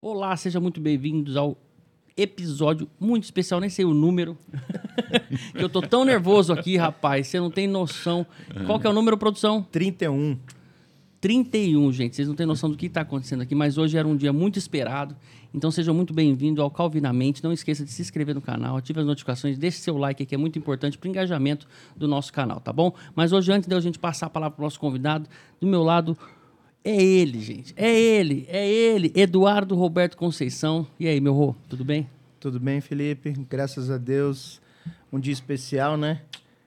Olá, sejam muito bem-vindos ao episódio muito especial, nem sei o número. que eu tô tão nervoso aqui, rapaz, você não tem noção. Qual que é o número, produção? 31. 31, gente. Vocês não têm noção do que está acontecendo aqui, mas hoje era um dia muito esperado. Então sejam muito bem-vindos ao Calvinamente. Não esqueça de se inscrever no canal, ative as notificações, deixe seu like que é muito importante para o engajamento do nosso canal, tá bom? Mas hoje, antes de a gente passar a palavra para o nosso convidado, do meu lado, é ele, gente. É ele, é ele, Eduardo Roberto Conceição. E aí, meu Rô, tudo bem? Tudo bem, Felipe? Graças a Deus. Um dia especial, né?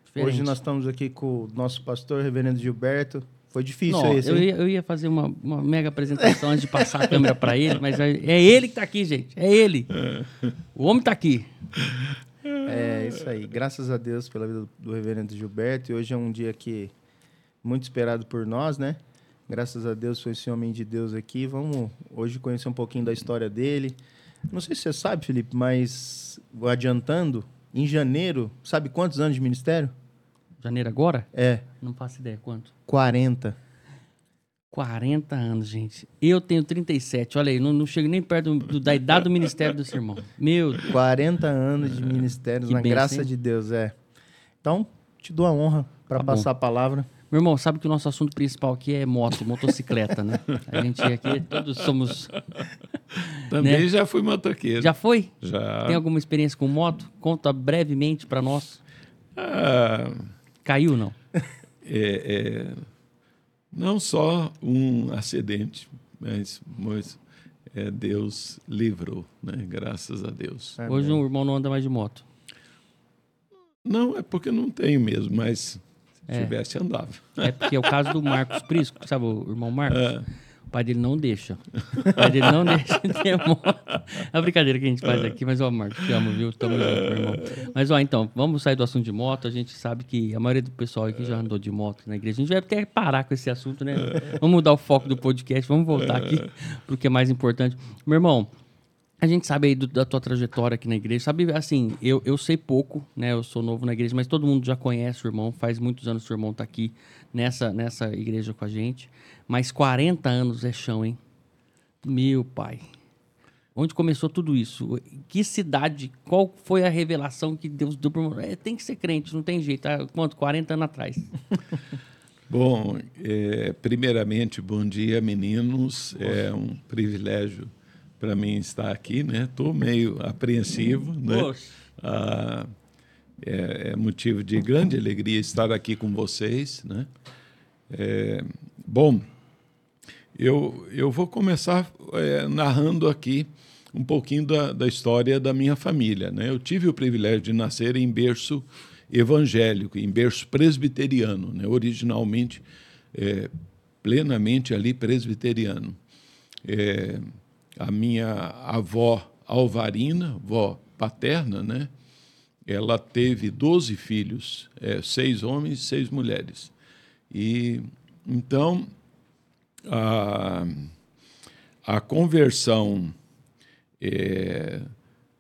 Diferente. Hoje nós estamos aqui com o nosso pastor, reverendo Gilberto. Foi difícil Não, esse, eu, ia, eu ia fazer uma, uma mega apresentação antes de passar a câmera para ele, mas é é ele que está aqui, gente. É ele. O homem está aqui. É, isso aí. Graças a Deus pela vida do reverendo Gilberto. E hoje é um dia que muito esperado por nós, né? Graças a Deus foi esse homem de Deus aqui. Vamos hoje conhecer um pouquinho da história dele. Não sei se você sabe, Felipe, mas vou adiantando, em janeiro, sabe quantos anos de ministério? Janeiro agora? É, Não faço ideia quanto. 40. 40 anos, gente. Eu tenho 37. Olha aí, não, não chego nem perto do- da idade do ministério do seu irmão. Meu Deus. 40 anos de ministérios, Que na graça hein? de Deus, é. Então, te dou a honra para Tá bom. passar a palavra. Meu irmão, sabe que o nosso assunto principal aqui é moto, motocicleta, né? A gente aqui, todos somos. Também Né? já fui motoqueiro. Já foi? Já. Tem alguma experiência com moto? Conta brevemente para nós. Ah, Caiu, não? é, é, não só um acidente, mas, mas é, Deus livrou, né? Graças a Deus. Hoje o irmão não anda mais de moto. Não, é porque não tenho mesmo, mas se É. tivesse, andava. É porque é o caso do Marcos Prisco, sabe o irmão Marcos? É. O pai dele não deixa. O pai dele não deixa de ter moto. É uma brincadeira que a gente faz aqui, mas, ó, Marcos, te amo, viu? Tamo junto, meu irmão. Mas, ó, então, vamos sair do assunto de moto. A gente sabe que a maioria do pessoal aqui já andou de moto na igreja. A gente vai até parar com esse assunto, né? Vamos mudar o foco do podcast, vamos voltar aqui pro que é mais importante. Meu irmão, a gente sabe aí do- da tua trajetória aqui na igreja. Sabe, assim, eu, eu sei pouco, né? Eu sou novo na igreja, mas todo mundo já conhece o irmão. Faz muitos anos que o irmão tá aqui nessa, nessa igreja com a gente. Mas 40 anos é chão, hein? Meu pai. Onde começou tudo isso? Que cidade? Qual foi a revelação que Deus deu para é, Tem que ser crente, não tem jeito. Ah, quanto? 40 anos atrás. Bom, é, primeiramente, bom dia, meninos. É um privilégio para mim estar aqui, né? Estou meio apreensivo, né? Poxa. Ah, é, é motivo de grande alegria estar aqui com vocês, né? É, bom, eu, eu vou começar é, narrando aqui um pouquinho da, da história da minha família. Né? Eu tive o privilégio de nascer em berço evangélico, em berço presbiteriano, né? originalmente é, plenamente ali presbiteriano. É, a minha avó Alvarina, avó paterna, né? ela teve 12 filhos, é, seis homens e seis mulheres. E então a, a conversão é,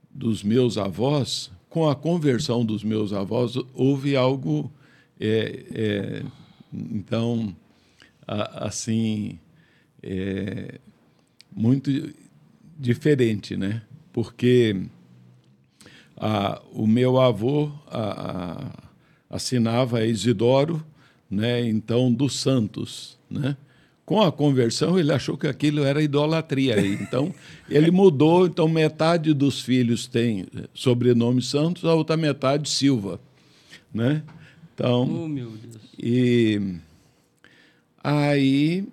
dos meus avós, com a conversão dos meus avós, houve algo. é, é, então, a- assim, é, muito diferente, né? Porque a, o meu avô a- a- assinava Isidoro, né? Então dos Santos, né? Com a conversão ele achou que aquilo era idolatria, então ele mudou. Então metade dos filhos tem sobrenome Santos, a outra metade Silva, né? Então Oh, meu Deus. e aí,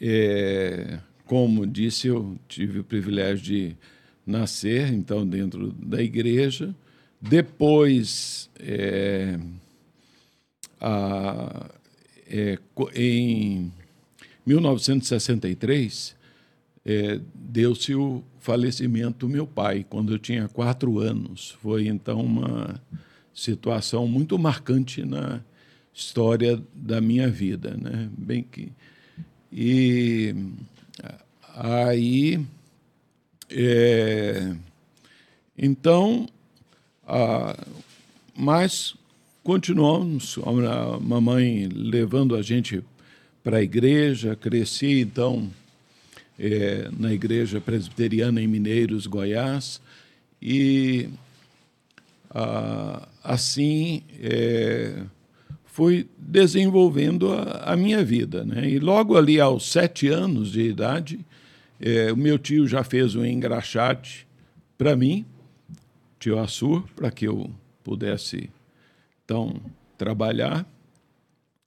é, como disse, eu tive o privilégio de nascer, então, dentro da igreja. Depois, é, a- é, em 1963, é, deu-se o falecimento do meu pai, quando eu tinha quatro anos. Foi, então, uma situação muito marcante na história da minha vida, né? Bem que e aí é, então a, mas continuamos a mamãe levando a gente para a igreja cresci então é, na Igreja Presbiteriana em Mineiros, Goiás, e assim é, fui desenvolvendo a, a, minha vida. Né? E logo ali aos sete anos de idade, é, o meu tio já fez um engraxate para mim, tio Assur, para que eu pudesse então trabalhar.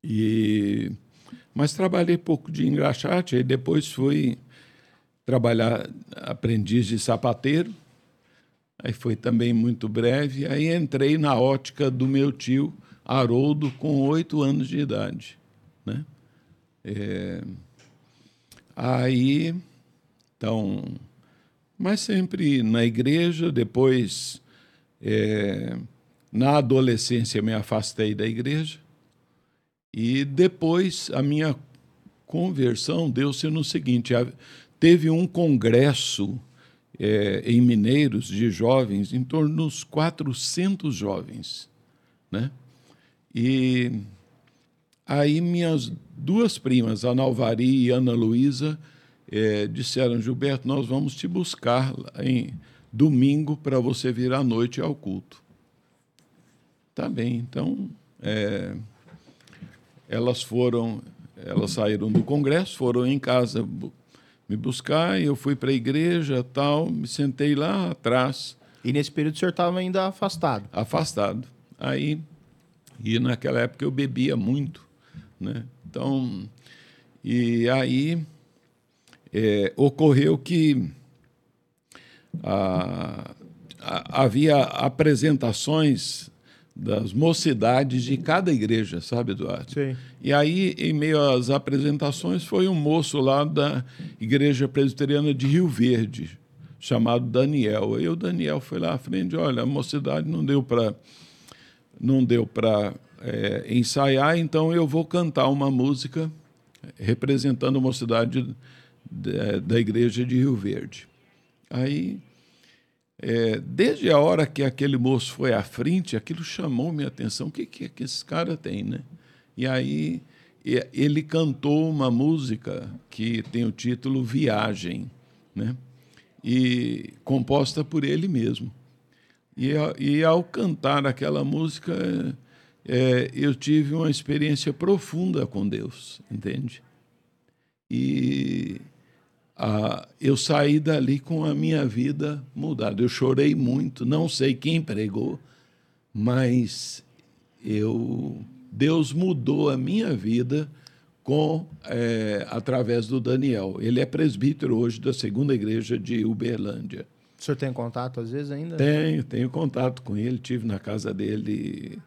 E mas trabalhei pouco de engraxate, e depois fui trabalhar aprendiz de sapateiro. Aí foi também muito breve. Aí entrei na ótica do meu tio Haroldo com oito anos de idade, né? É... Aí, então, mas sempre na igreja. Depois, é... na adolescência, me afastei da igreja e depois a minha conversão deu-se no seguinte: teve um congresso é, em Mineiros de jovens, em torno dos 400 jovens, né? E aí minhas duas primas, Ana Alvari e Ana Luísa, é, disseram, Gilberto, nós vamos te buscar em domingo para você vir à noite ao culto. Tá bem, então é, elas foram, elas saíram do congresso, foram em casa me buscar, eu fui para a igreja, tal, me sentei lá atrás. E nesse período o senhor estava ainda afastado? Afastado. Aí, e naquela época eu bebia muito, né? Então, e aí é, ocorreu que a, a, havia apresentações das mocidades de cada igreja, sabe, Eduardo? Sim. E aí, em meio às apresentações, foi um moço lá da Igreja Presbiteriana de Rio Verde, chamado Daniel. Aí o Daniel foi lá à frente, olha, a mocidade não deu para não deu para é, ensaiar, então eu vou cantar uma música representando a mocidade da, da igreja de Rio Verde. Aí é, desde a hora que aquele moço foi à frente, aquilo chamou minha atenção. O que, que, é que esse cara tem, né? E aí ele cantou uma música que tem o título Viagem, né? E composta por ele mesmo. E, e ao cantar aquela música, é, eu tive uma experiência profunda com Deus, entende? E eu saí dali com a minha vida mudada. Eu chorei muito, não sei quem pregou, mas eu Deus mudou a minha vida com é, através do Daniel. Ele é presbítero hoje da segunda igreja de Uberlândia. O senhor tem contato às vezes ainda? Tenho, tenho contato com ele. Tive na casa dele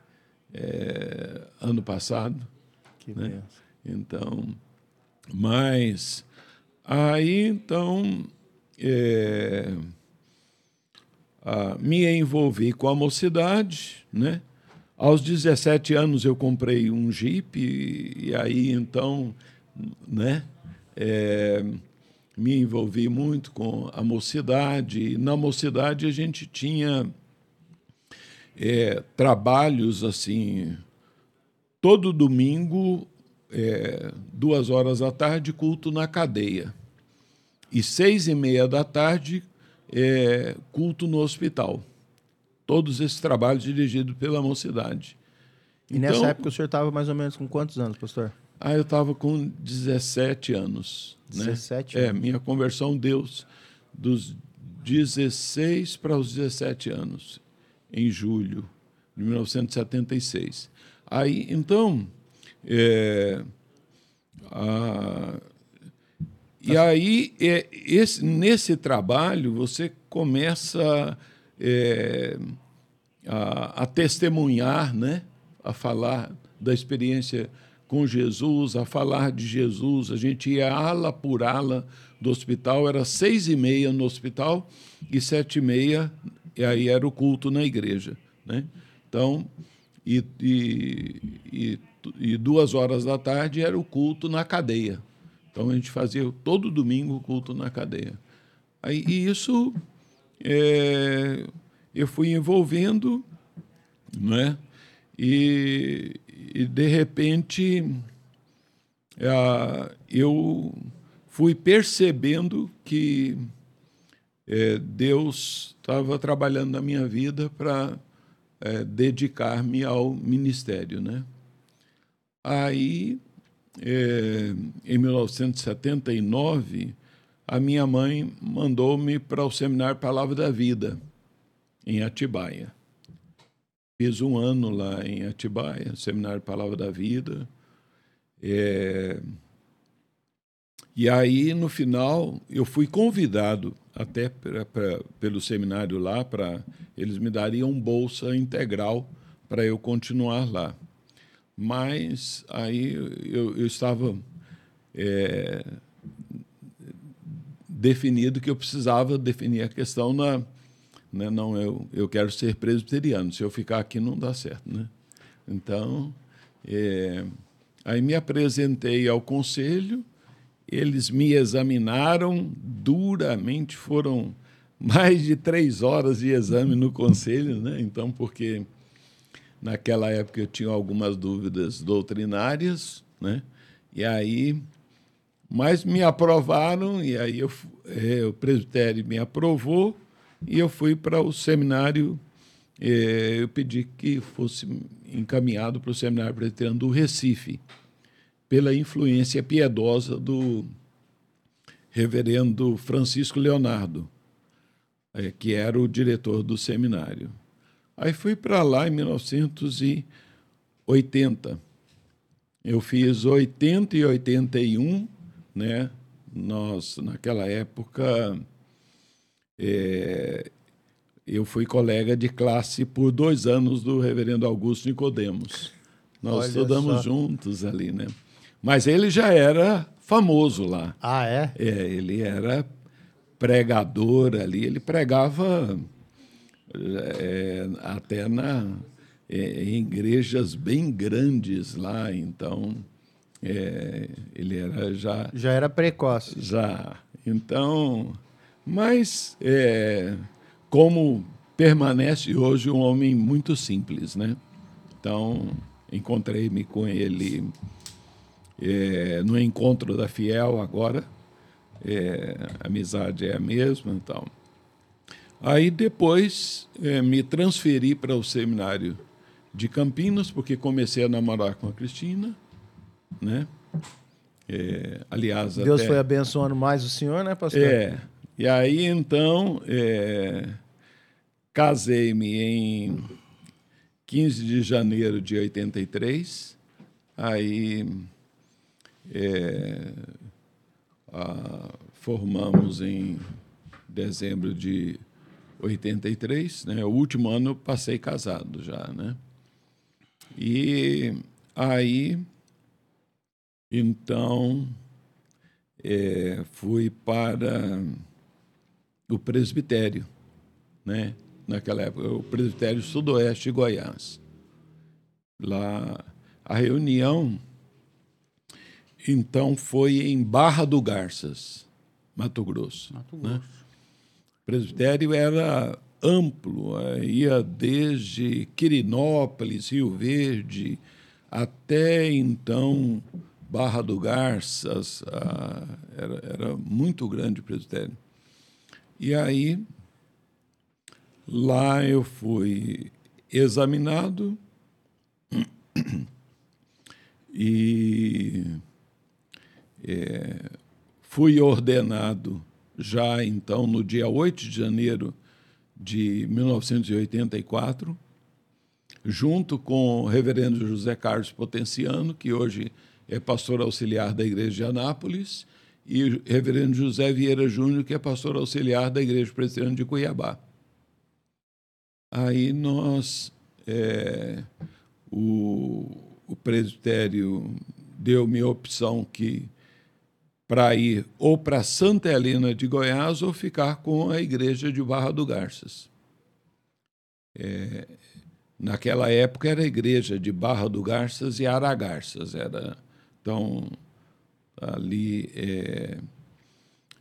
é, ano passado. Que né? Então, mas Aí, então, é, a, me envolvi com a mocidade, né? Aos 17 anos eu comprei um Jeep e, e aí, então, né? É, me envolvi muito com a mocidade. E na mocidade a gente tinha é, trabalhos assim. Todo domingo é, duas horas da tarde, culto na cadeia. E seis e meia da tarde, é, culto no hospital. Todos esses trabalhos dirigidos pela mocidade. E então, nessa época o senhor estava mais ou menos com quantos anos, pastor? Ah, eu estava com 17 anos. 17 né? anos? É, minha conversão deu dos 16 para os 17 anos, em julho de 1976. Aí, então, é, a, e aí, é, esse, nesse trabalho, você começa é, a, a, testemunhar, né? a falar da experiência com Jesus, a falar de Jesus. A gente ia ala por ala do hospital, era seis e meia no hospital e sete e meia, e aí era o culto na igreja. Né? Então, e, e, e e duas horas da tarde era o culto na cadeia. Então a gente fazia todo domingo o culto na cadeia. Aí, e isso é, eu fui envolvendo, né? E, e de repente é, eu fui percebendo que é, Deus estava trabalhando na minha vida para é, dedicar-me ao ministério, né? Aí, é, em 1979, a minha mãe mandou-me para o seminário Palavra da Vida, em Atibaia. Fiz um ano lá em Atibaia, seminário Palavra da Vida. É... E aí, no final, eu fui convidado até pra, pra, pelo seminário lá para eles me dariam bolsa integral para eu continuar lá. Mas aí eu, eu estava é, definido que eu precisava definir a questão na né, não eu eu quero ser presbiteriano se eu ficar aqui não dá certo né? Então é, aí me apresentei ao conselho eles me examinaram duramente foram mais de três horas de exame no conselho né? Então porque naquela época eu tinha algumas dúvidas doutrinárias né? E aí mas me aprovaram, e aí eu, é, o presbitério me aprovou, e eu fui para o seminário. É, eu pedi que fosse encaminhado para o seminário presbiteriano do Recife, pela influência piedosa do reverendo Francisco Leonardo, é, que era o diretor do seminário. Aí fui para lá em 1980. Eu fiz 80 e 81 né? Nós, naquela época, é, eu fui colega de classe por dois anos do reverendo Augusto Nicodemos. Nós Olha estudamos só. juntos ali, né? Mas ele já era famoso lá. Ah, é? É, ele era pregador ali, ele pregava é, até na, é, em igrejas bem grandes lá, então é, ele era já. Já era precoce. Já. Então, mas é, como permanece hoje um homem muito simples, né? Então, encontrei-me com ele é, no encontro da Fiel agora. É, a amizade é a mesma, então. Aí depois é, me transferi para o seminário de Campinas, porque comecei a namorar com a Cristina né? É, aliás, Deus até... foi abençoando mais o senhor, né, pastor? É. E aí, então, é... casei-me em 15 de janeiro de 83. Aí é... a... formamos em dezembro de 83, né? O último ano passei casado já, né? E aí então, é, fui para o presbitério, né? naquela época, o presbitério sudoeste de Goiás. Lá, a reunião, então, foi em Barra do Garças, Mato Grosso. Mato né? Grosso. Né? O presbitério era amplo, ia desde Quirinópolis, Rio Verde, até então Barra do Garças, era, era muito grande o presbitério. E aí, lá eu fui examinado e é, fui ordenado já então no dia 8 de janeiro de 1984, junto com o reverendo José Carlos Potenciano, que hoje é pastor auxiliar da Igreja de Anápolis, e o reverendo José Vieira Júnior, que é pastor auxiliar da Igreja Presbiteriana de Cuiabá. Aí nós, é, o, o presbitério deu-me a opção que para ir ou para Santa Helena de Goiás ou ficar com a igreja de Barra do Garças. É, naquela época era a igreja de Barra do Garças e Aragarças, era então, ali é,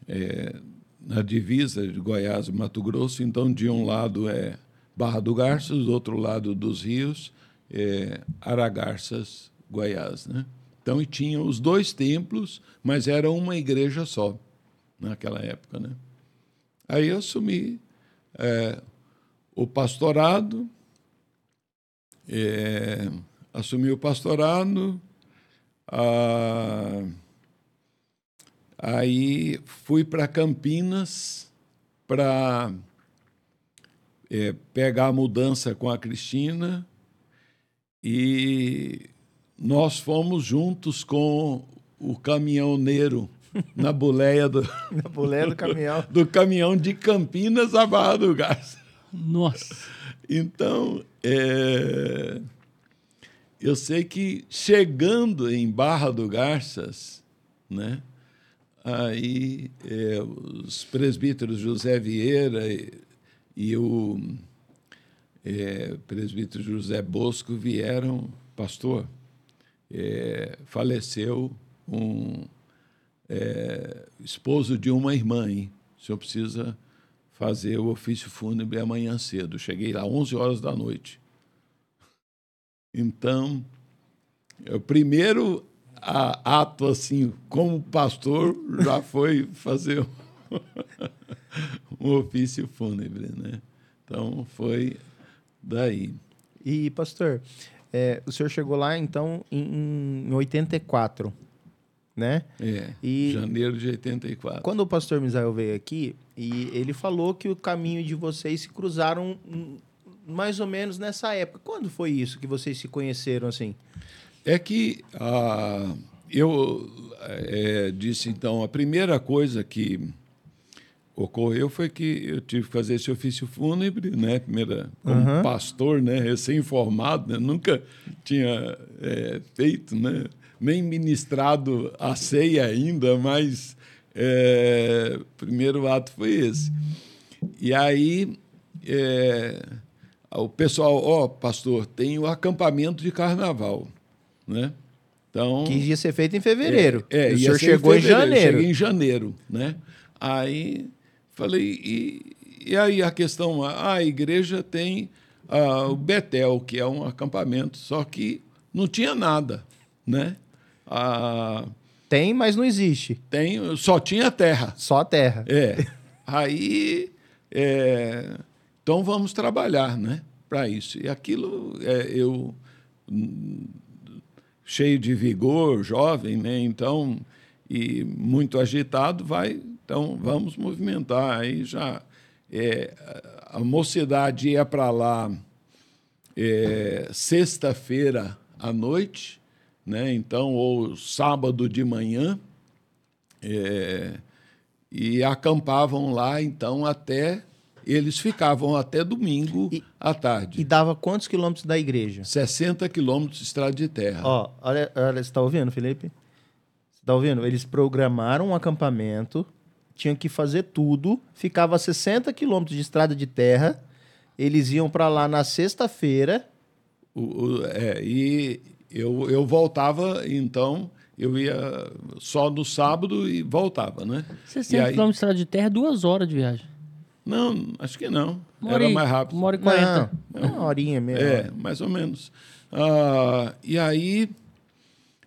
é, na divisa de Goiás e Mato Grosso, então de um lado é Barra do Garças, do outro lado dos rios, é Aragarças, Goiás. Né? Então, e tinha os dois templos, mas era uma igreja só naquela época, né? Aí eu assumi é, o pastorado, é, assumi o pastorado, ah, aí fui para Campinas para é, pegar a mudança com a Cristina e nós fomos juntos com o caminhoneiro na boleia do, na boleia do caminhão. do caminhão de Campinas a Barra do Garça. Nossa. Então, é, eu sei que chegando em Barra do Garças, né, aí é, os presbíteros José Vieira e, e o é, presbítero José Bosco vieram, pastor, é, faleceu um é, esposo de uma irmã, hein? o senhor precisa fazer o ofício fúnebre amanhã cedo. Cheguei lá 11 horas da noite. Então, o primeiro ato, assim, como pastor, já foi fazer um ofício fúnebre, né? Então, foi daí. E, pastor, é, o senhor chegou lá, então, em, em 84, né? É, e janeiro de 84. Quando o pastor Misael veio aqui, e ele falou que o caminho de vocês se cruzaram mais ou menos nessa época. Quando foi isso que vocês se conheceram, assim? É que ah, eu é, disse, então, a primeira coisa que ocorreu foi que eu tive que fazer esse ofício fúnebre, né? Primeira, como uhum. pastor, né? Recém-formado, né? nunca tinha é, feito, né? Nem ministrado a ceia ainda, mas é, primeiro ato foi esse. E aí é, o pessoal, ó, oh, pastor, tem o acampamento de carnaval, né? Então, que ia ser feito em fevereiro. É, é o senhor chegou em, em janeiro. Cheguei em janeiro, né? Aí Falei, e, e aí a questão, a igreja tem o Betel, que é um acampamento, só que não tinha nada, né? Tem, mas não existe. Tem, só tinha terra. Só terra. É. Aí, é, então vamos trabalhar, né? Para isso. E aquilo, é, eu cheio de vigor, jovem, né? Então, e muito agitado, vai então, vamos movimentar. Aí já é, a mocidade ia para lá é, sexta-feira à noite, né? então, ou sábado de manhã, é, e acampavam lá, então, até. Eles ficavam até domingo e, à tarde. E dava quantos quilômetros da igreja? 60 quilômetros de estrada de terra. Ó, olha, olha você está ouvindo, Felipe? Você está ouvindo? Eles programaram um acampamento tinham que fazer tudo, ficava a 60 quilômetros de estrada de terra, eles iam para lá na sexta-feira. É, e eu, eu voltava, então, eu ia só no sábado e voltava, né? 60 quilômetros de estrada de terra, duas horas de viagem. Não, acho que não. Uma Era mais rápido. Uma hora e quarenta. Não, uma horinha mesmo. É, mais ou menos. Ah, e aí,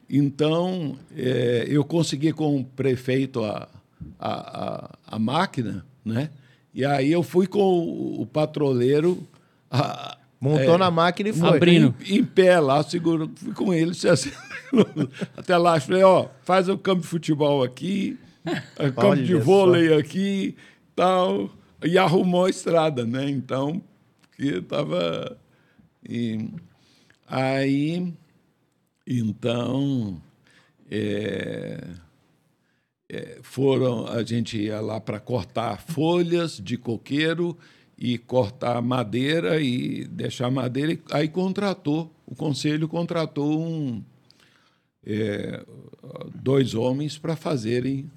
então, é, eu consegui com o prefeito a, a, a, a máquina, né? E aí eu fui com o, o patroleiro. A, Montou é, na máquina e foi. Abrindo. Em, em pé lá, seguro, fui com ele, assim, até lá, falei, ó, faz o campo de futebol aqui, campo Olha de vôlei só. aqui, tal, e arrumou a estrada, né? Então, que tava e, aí, então, é, é, foram, a gente ia lá para cortar folhas de coqueiro e cortar madeira e deixar madeira. E aí contratou, o conselho contratou um, é, dois homens para fazerem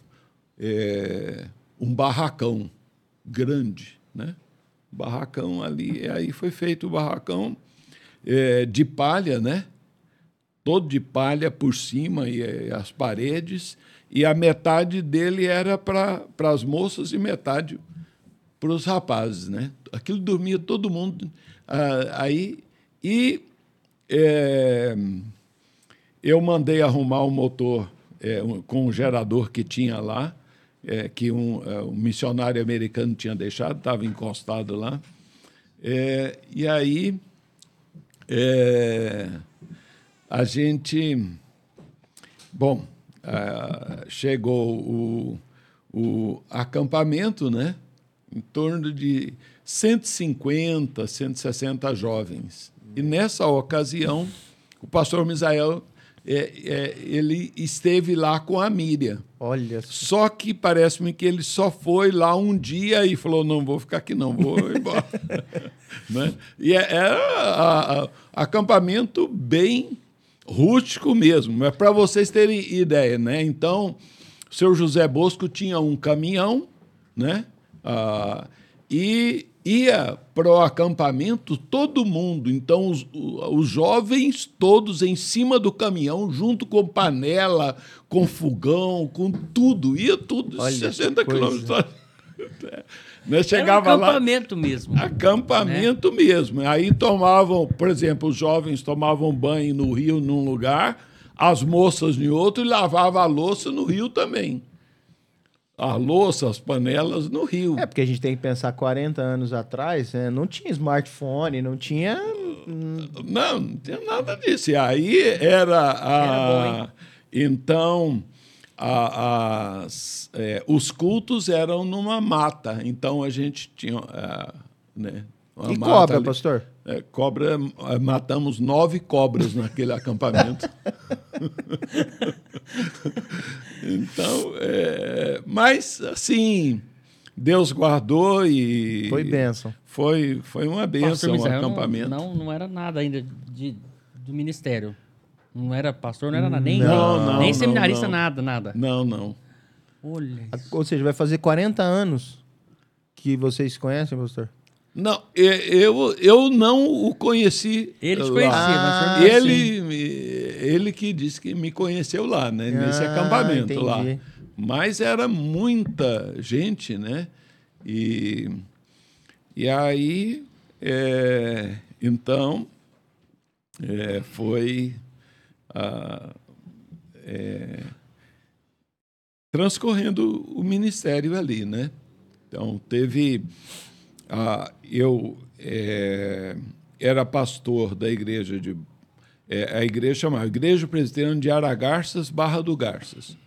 é, um barracão grande, né? Barracão ali, e aí foi feito o barracão é, de palha, né? Todo de palha por cima e, e as paredes e a metade dele era para as moças e metade para os rapazes, né? Aquilo dormia todo mundo ah, aí e é, eu mandei arrumar o um motor é, um, com o um gerador que tinha lá, é, que um, é, um, missionário americano tinha deixado, estava encostado lá. É, e aí é, a gente. Bom, chegou o, o acampamento, né? Em torno de 150, 160 jovens. E nessa ocasião, o pastor Misael é, é, ele esteve lá com a Miriam. Olha. Só que parece-me que ele só foi lá um dia e falou: não vou ficar aqui, não, vou embora. né? E era é, é, é acampamento bem rústico mesmo, mas para vocês terem ideia, né? Então, o seu José Bosco tinha um caminhão, né? Ah, e ia para o acampamento todo mundo. Então, os, os jovens todos em cima do caminhão, junto com panela, com fogão, com tudo. Ia tudo, Olha 60 quilômetros. Né? Chegava Era um acampamento lá, mesmo. Acampamento né? mesmo. Aí tomavam, por exemplo, os jovens tomavam banho no rio num lugar, as moças em outro e lavavam a louça no rio também a louça, as panelas no rio. É, porque a gente tem que pensar 40 anos atrás, né? não tinha smartphone, não tinha. Não, não tinha nada disso. E aí era a. Era bom, então, a, as, é, os cultos eram numa mata. Então a gente tinha. É, né, e cobra, ali. pastor? É, cobra, é, matamos nove cobras naquele acampamento. então, é, mas assim, Deus guardou e. Foi bênção. Foi, foi uma bênção o acampamento. Não, não, era nada ainda de, do ministério. Não era pastor, não era nada, nem, não, não, nem seminarista, não, nada, nada. Não, não. Olha. Ou seja, vai fazer 40 anos que vocês conhecem, pastor? Não, eu, eu não o conheci. Ele te conhecia, mas ele, ele que disse que me conheceu lá, né? Nesse ah, acampamento entendi. lá. Mas era muita gente, né? E, e aí, é, então, é, foi a, é, transcorrendo o ministério ali, né? Então, teve ah, eu é, era pastor da igreja de. É, a igreja chamava Igreja Presbiteriana de Aragarças, Barra do Garças.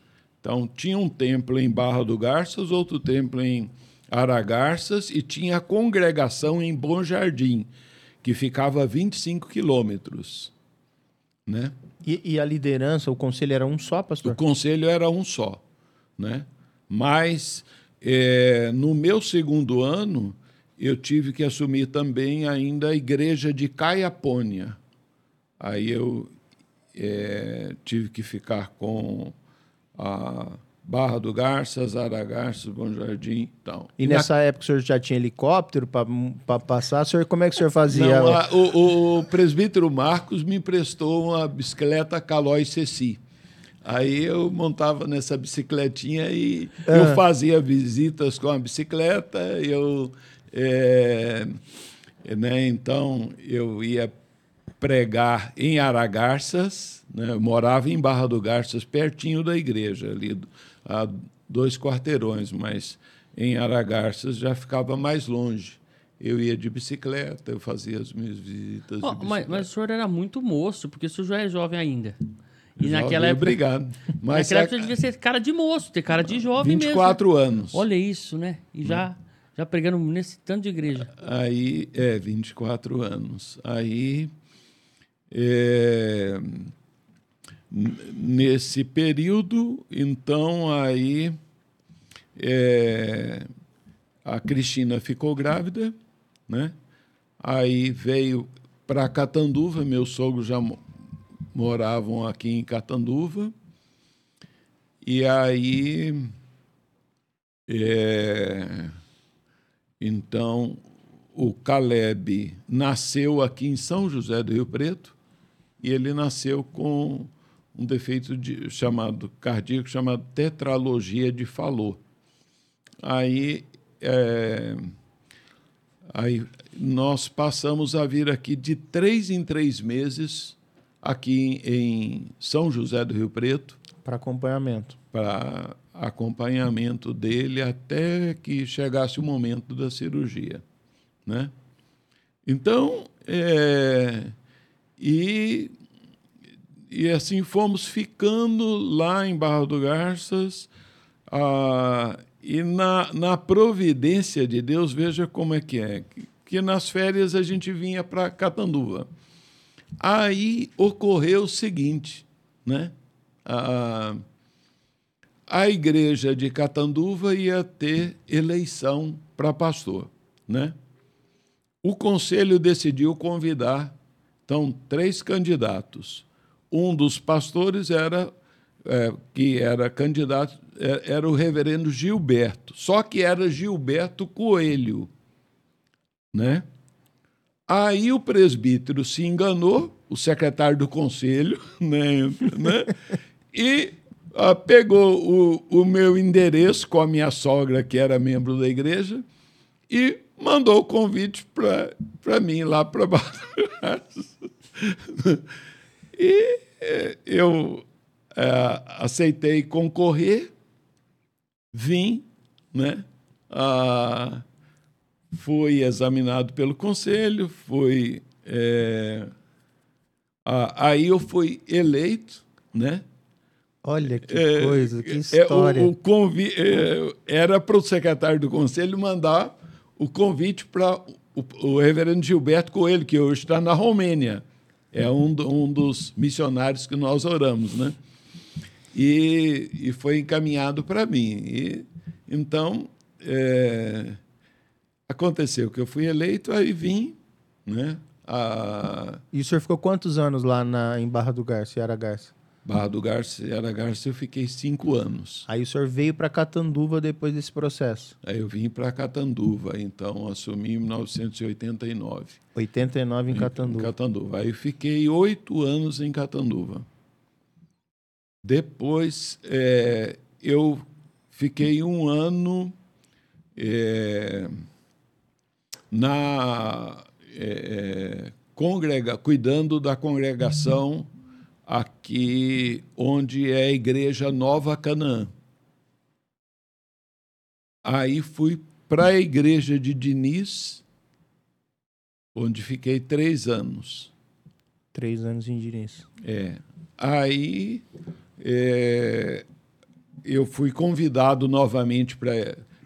Então, tinha um templo em Barra do Garças, outro templo em Aragarças e tinha a congregação em Bom Jardim, que ficava a 25 quilômetros. Né? E, e, a liderança, o conselho era um só, pastor? O conselho era um só. Né? Mas, é, no meu segundo ano, eu tive que assumir também ainda a igreja de Caiapônia. Aí eu é, tive que ficar com a Barra do Garças, Aragarças, Bom Jardim e tal. E, nessa na... época o senhor já tinha helicóptero para passar? O senhor, como é que o senhor fazia? Não, a, o, o, presbítero Marcos me emprestou uma bicicleta Calói Ceci. Aí eu montava nessa bicicletinha e ah. eu fazia visitas com a bicicleta, eu é, né, então, eu ia pregar em Aragarças, né, morava em Barra do Garças, pertinho da igreja, ali a dois quarteirões, mas em Aragarças já ficava mais longe. Eu ia de bicicleta, eu fazia as minhas visitas. Oh, mas, mas, o senhor era muito moço, porque o senhor já é jovem ainda. E jovem, naquela época. Obrigado. Mas naquela época devia ser cara de moço, ter cara de jovem 24 mesmo. 24 anos. Olha isso, né? E já. Hum já pregando nesse tanto de igreja. Aí, é, 24 anos. Aí, é, nesse período, então, aí, é, a Cristina ficou grávida, né? Aí veio para Catanduva, meus sogros já moravam aqui em Catanduva. E aí. É, então, o Caleb nasceu aqui em São José do Rio Preto e ele nasceu com um defeito de, chamado cardíaco chamado tetralogia de Fallot. Aí, é, aí nós passamos a vir aqui de três em três meses aqui em São José do Rio Preto. Para acompanhamento. Para acompanhamento dele até que chegasse o momento da cirurgia. Né? Então, é, e, e assim fomos ficando lá em Barra do Garças. Ah, e na, na providência de Deus, veja como é que é. Que nas férias a gente vinha para Catanduva. Aí ocorreu o seguinte, né? A, a igreja de Catanduva ia ter eleição para pastor, né? O conselho decidiu convidar, então, três candidatos. Um dos pastores era é, que era candidato é, era o reverendo Gilberto, só que era Gilberto Coelho, né? Aí o presbítero se enganou, o secretário do conselho, né? né? e ah, pegou o, o meu endereço com a minha sogra, que era membro da igreja, e mandou o convite para mim lá para Barra E eh, eu é, aceitei concorrer, vim, né? Ah, fui examinado pelo conselho, fui. É, aí eu fui eleito, né? Olha que é, coisa, que história. É, o, o convi é, era para o secretário do conselho mandar o convite para o, o, reverendo Gilberto Coelho, que hoje está na Romênia. É um, um dos missionários que nós oramos, né? E, e foi encaminhado para mim. E, então, é, aconteceu que eu fui eleito, aí vim, né? A... E o senhor ficou quantos anos lá na, em Barra do Garça, Yara Garça? Barra do Garça, Yara Garça, eu fiquei cinco anos. Aí o senhor veio para Catanduva depois desse processo? Aí eu vim para Catanduva, então assumi em 1989. 89 em Catanduva. Em Catanduva. Aí fiquei oito anos em Catanduva. Depois é, eu fiquei um ano é, na é, congrega, cuidando da congregação aqui onde é a igreja Nova Canaã. Aí fui para a igreja de Diniz, onde fiquei três anos. Três anos em Diniz. É. Aí é, eu fui convidado novamente pra,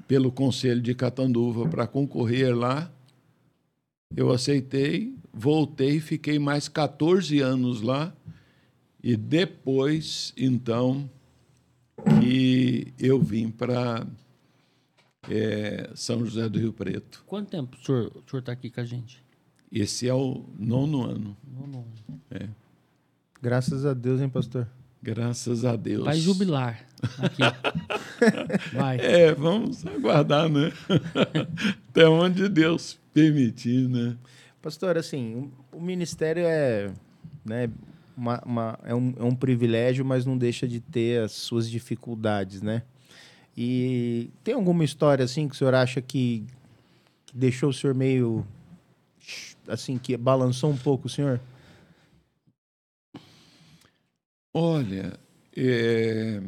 pelo Conselho de Catanduva para concorrer lá. Eu aceitei, voltei, fiquei mais 14 anos lá. E depois, então, que eu vim para é, São José do Rio Preto. Quanto tempo o senhor está aqui com a gente? Esse é o nono ano. Nono ano. É. Graças a Deus, hein, pastor? Graças a Deus. Vai jubilar aqui. Vai. É, vamos aguardar, né? Até onde Deus permitir, né? Pastor, assim, o ministério é, né, uma, uma, é, um, é um privilégio, mas não deixa de ter as suas dificuldades, né? E tem alguma história, assim, que o senhor acha que deixou o senhor meio, assim, que balançou um pouco o senhor? Olha, é...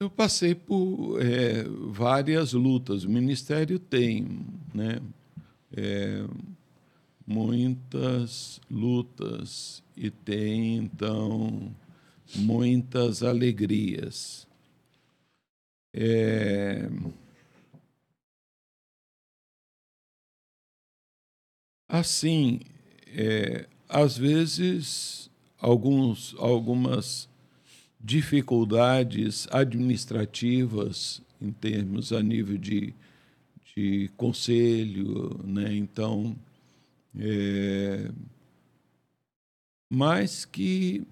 eu passei por é, várias lutas. O Ministério tem né, é, muitas lutas e tem, então, muitas alegrias. É... Assim, é, às vezes, alguns, algumas dificuldades administrativas em termos a nível de, de conselho, né? Então, é, mas que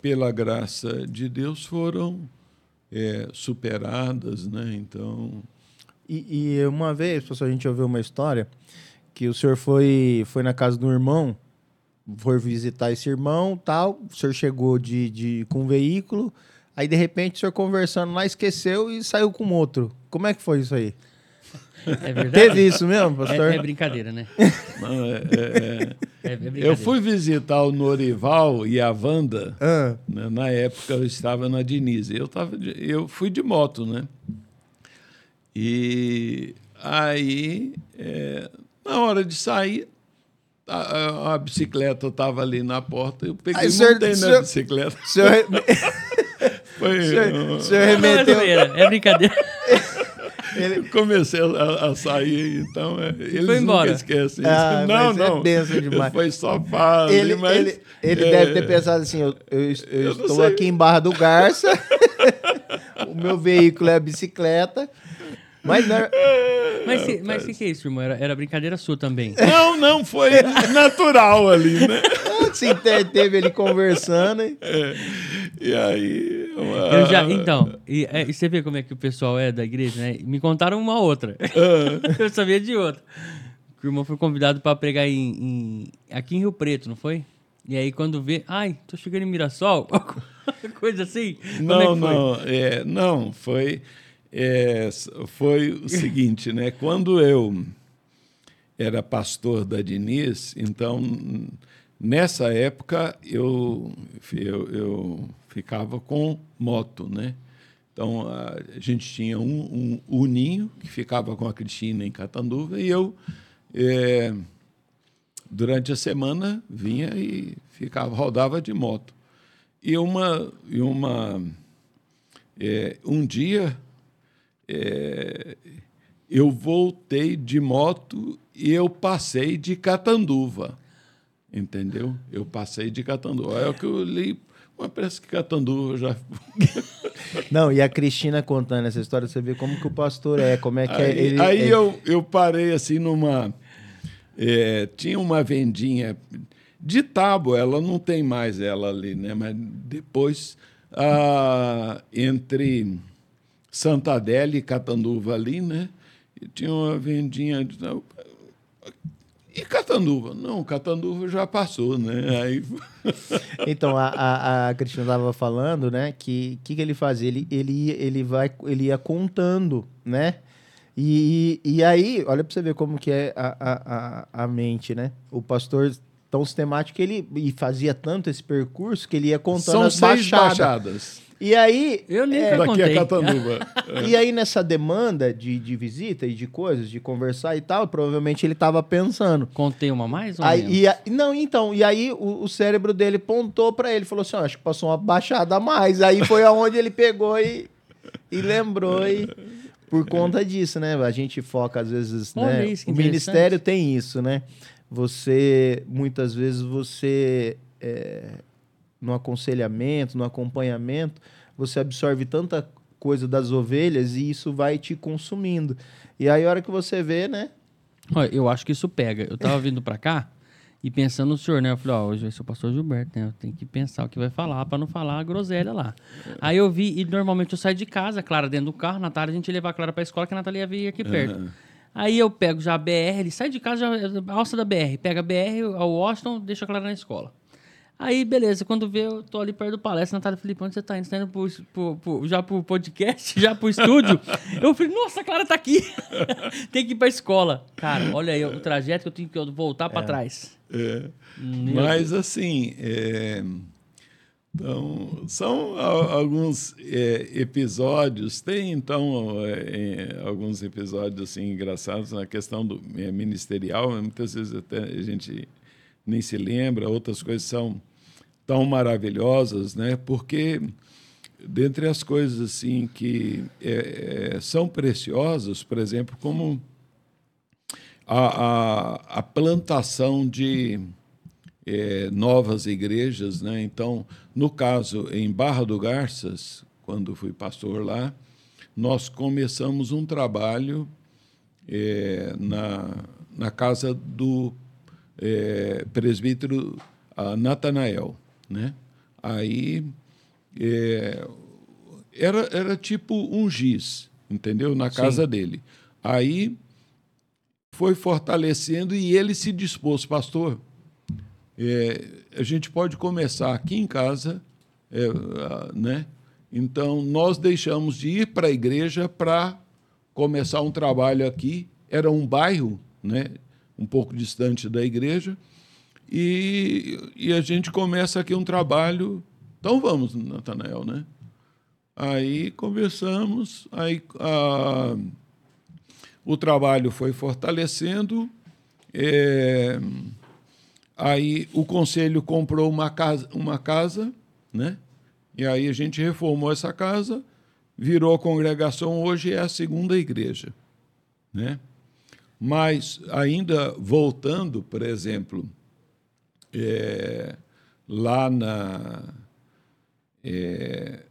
pela graça de Deus foram é, superadas, né? Então, e, e, uma vez, pessoal, a gente ouviu uma história que o senhor foi foi na casa do irmão for visitar esse irmão, tal, o senhor chegou de, de, com um veículo, aí de repente o senhor conversando lá esqueceu e saiu com outro. Como é que foi isso aí? É verdade? Teve isso mesmo, pastor? É, é brincadeira, né? Não, é- é- É, é brincadeira. eu fui visitar o Norival e a Wanda. Ah, né? Na época eu estava na Diniz. Eu, tava de- eu fui de moto, né? E aí, é, na hora de sair, a, a- a bicicleta estava ali na porta. Eu peguei Aí, e senhor- montei na senhor- bicicleta. o senhor, Foi, senhor, senhor remeteu. é brincadeira. Ele- eu comecei a, a sair, então é, eles foi embora. nunca esquecem isso. Ah, não, é não. demais. Foi só fala, Ele, mas... ele, ele é, deve ter pensado assim: eu, eu- eu Eu estou aqui em Barra do Garça, o meu veículo é a bicicleta. Mas não, Mas o mas que, que é isso, irmão? Era, era brincadeira sua também. Não, não, foi natural ali, né? se teve ele conversando. hein? E aí... Eu já, então, e, é, e você vê como é que o pessoal é da igreja, né? Me contaram uma outra. Eu sabia de outra. Que o irmão foi convidado para pregar em, em- aqui em Rio Preto, não foi? E aí quando vê, ai, tô chegando em Mirassol, coisa assim. Como é Não, que foi? não, é, não, foi, é, foi o seguinte, né? Quando eu era pastor da Diniz, então nessa época eu, eu, eu ficava com moto, né? Então a gente tinha um, um uninho que ficava com a Cristina em Catanduva e eu é, durante a semana vinha e ficava rodava de moto. E uma, e uma é, um dia é, eu voltei de moto e eu passei de Catanduva, entendeu? Eu passei de Catanduva. É o que eu li, mas parece que Catanduva já. Não, e a Cristina contando essa história, você vê como que o pastor é, como é que é. Aí, Ele, aí ele- eu, eu parei assim numa. é, tinha uma vendinha de tábua, ela não tem mais ela ali, né? Mas depois, ah, entre Santa Adélia e Catanduva ali, né? E tinha uma vendinha de. E Catanduva? Não, Catanduva já passou, né? Aí, Então, a, a, a Cristina estava falando, né, que o que, que ele fazia? Ele, ele, ele, vai, ele ia contando, né? E, e, e aí, olha para você ver como que é a, a, a mente, né? O pastor tão sistemático que ele e fazia tanto esse percurso que ele ia contando são as seis baixadas. baixadas. E aí, Eu nem é, Daqui a Catanduva. e aí nessa demanda de, de visita e de coisas, de conversar e tal, provavelmente ele estava pensando. Contei uma mais ou menos? Aí, e a- não, então, e aí o, o cérebro dele pontou pra ele, falou assim, ó, acho que passou uma baixada a mais. Aí foi aonde ele pegou e, e lembrou e por conta disso, né? A gente foca às vezes, Olha né? isso, que o interessante. ministério tem isso, né? Você muitas vezes você é, no aconselhamento, no acompanhamento, você absorve tanta coisa das ovelhas e isso vai te consumindo. E aí a hora que você vê, né? Olha, eu acho que isso pega. Eu tava vindo pra cá e pensando no senhor, né? Eu falei, ó, hoje vai ser o pastor Gilberto, né? Eu tenho que pensar o que vai falar pra não falar a groselha lá. Aí eu vi, e normalmente eu saio de casa, Clara dentro do carro, Natália, a gente ia levar a Clara pra escola, que a Natália ia vir aqui perto. Aí eu pego já a BR, ele sai de casa, já, alça da BR, pega a BR, ao Washington, deixa a Clara na escola. Aí, beleza, quando vê, eu tô ali perto do palestra, Natália Felipe, onde você tá indo? Você tá indo pro, pro- pro- já pro podcast, já pro estúdio? eu falei, nossa, a Clara tá aqui. Tem que ir pra escola. Cara, olha aí o trajeto que eu tenho que voltar pra trás. É. Mas, assim, é, então, são alguns é, episódios, tem, então, é, é, alguns episódios, assim, engraçados na questão do é, ministerial, muitas vezes até a gente nem se lembra, outras coisas são tão maravilhosas, né? Porque, dentre as coisas, assim, que é, é, são preciosas, por exemplo, como a, a, a plantação de eh, novas igrejas, né? Então, no caso em Barra do Garças, quando fui pastor lá, nós começamos um trabalho eh, na, na casa do eh, presbítero Natanael, né? Aí eh, era, era tipo um giz, entendeu? Na casa dele. Aí foi fortalecendo e ele se dispôs, pastor. É, a gente pode começar aqui em casa, é, né? Então nós deixamos de ir para a igreja para começar um trabalho aqui era um bairro, né, um pouco distante da igreja, e, e a gente começa aqui um trabalho. Então vamos, Natanael, né? Aí conversamos, aí a, o trabalho foi fortalecendo. É, aí o conselho comprou uma casa, uma casa, né? E aí a gente reformou essa casa, virou congregação, hoje é a segunda igreja, né? Mas ainda voltando, por exemplo, é, lá na é,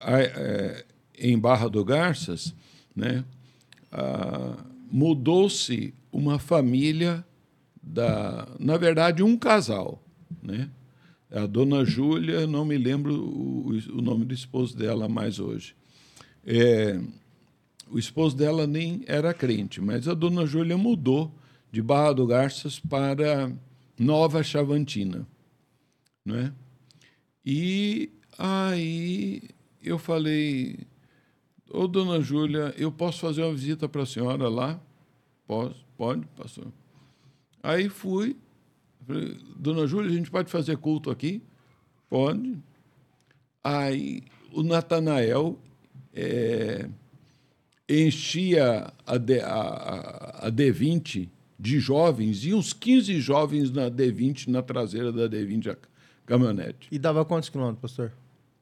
é, em Barra do Garças, né, mudou-se uma família da, na verdade, um casal, né? A dona Júlia, não me lembro o, o, nome do esposo dela mais hoje. É, o esposo dela nem era crente, mas a dona Júlia mudou de Barra do Garças para Nova Chavantina, não é? E aí eu falei, ô dona Júlia, eu posso fazer uma visita para a senhora lá? Pode, pastor. Aí fui, falei, dona Júlia, a gente pode fazer culto aqui? Pode. Aí o Natanael é, enchia a, D, a, a D20 de jovens e uns 15 jovens na D20, na traseira da D20, a caminhonete. E dava quantos quilômetros, pastor?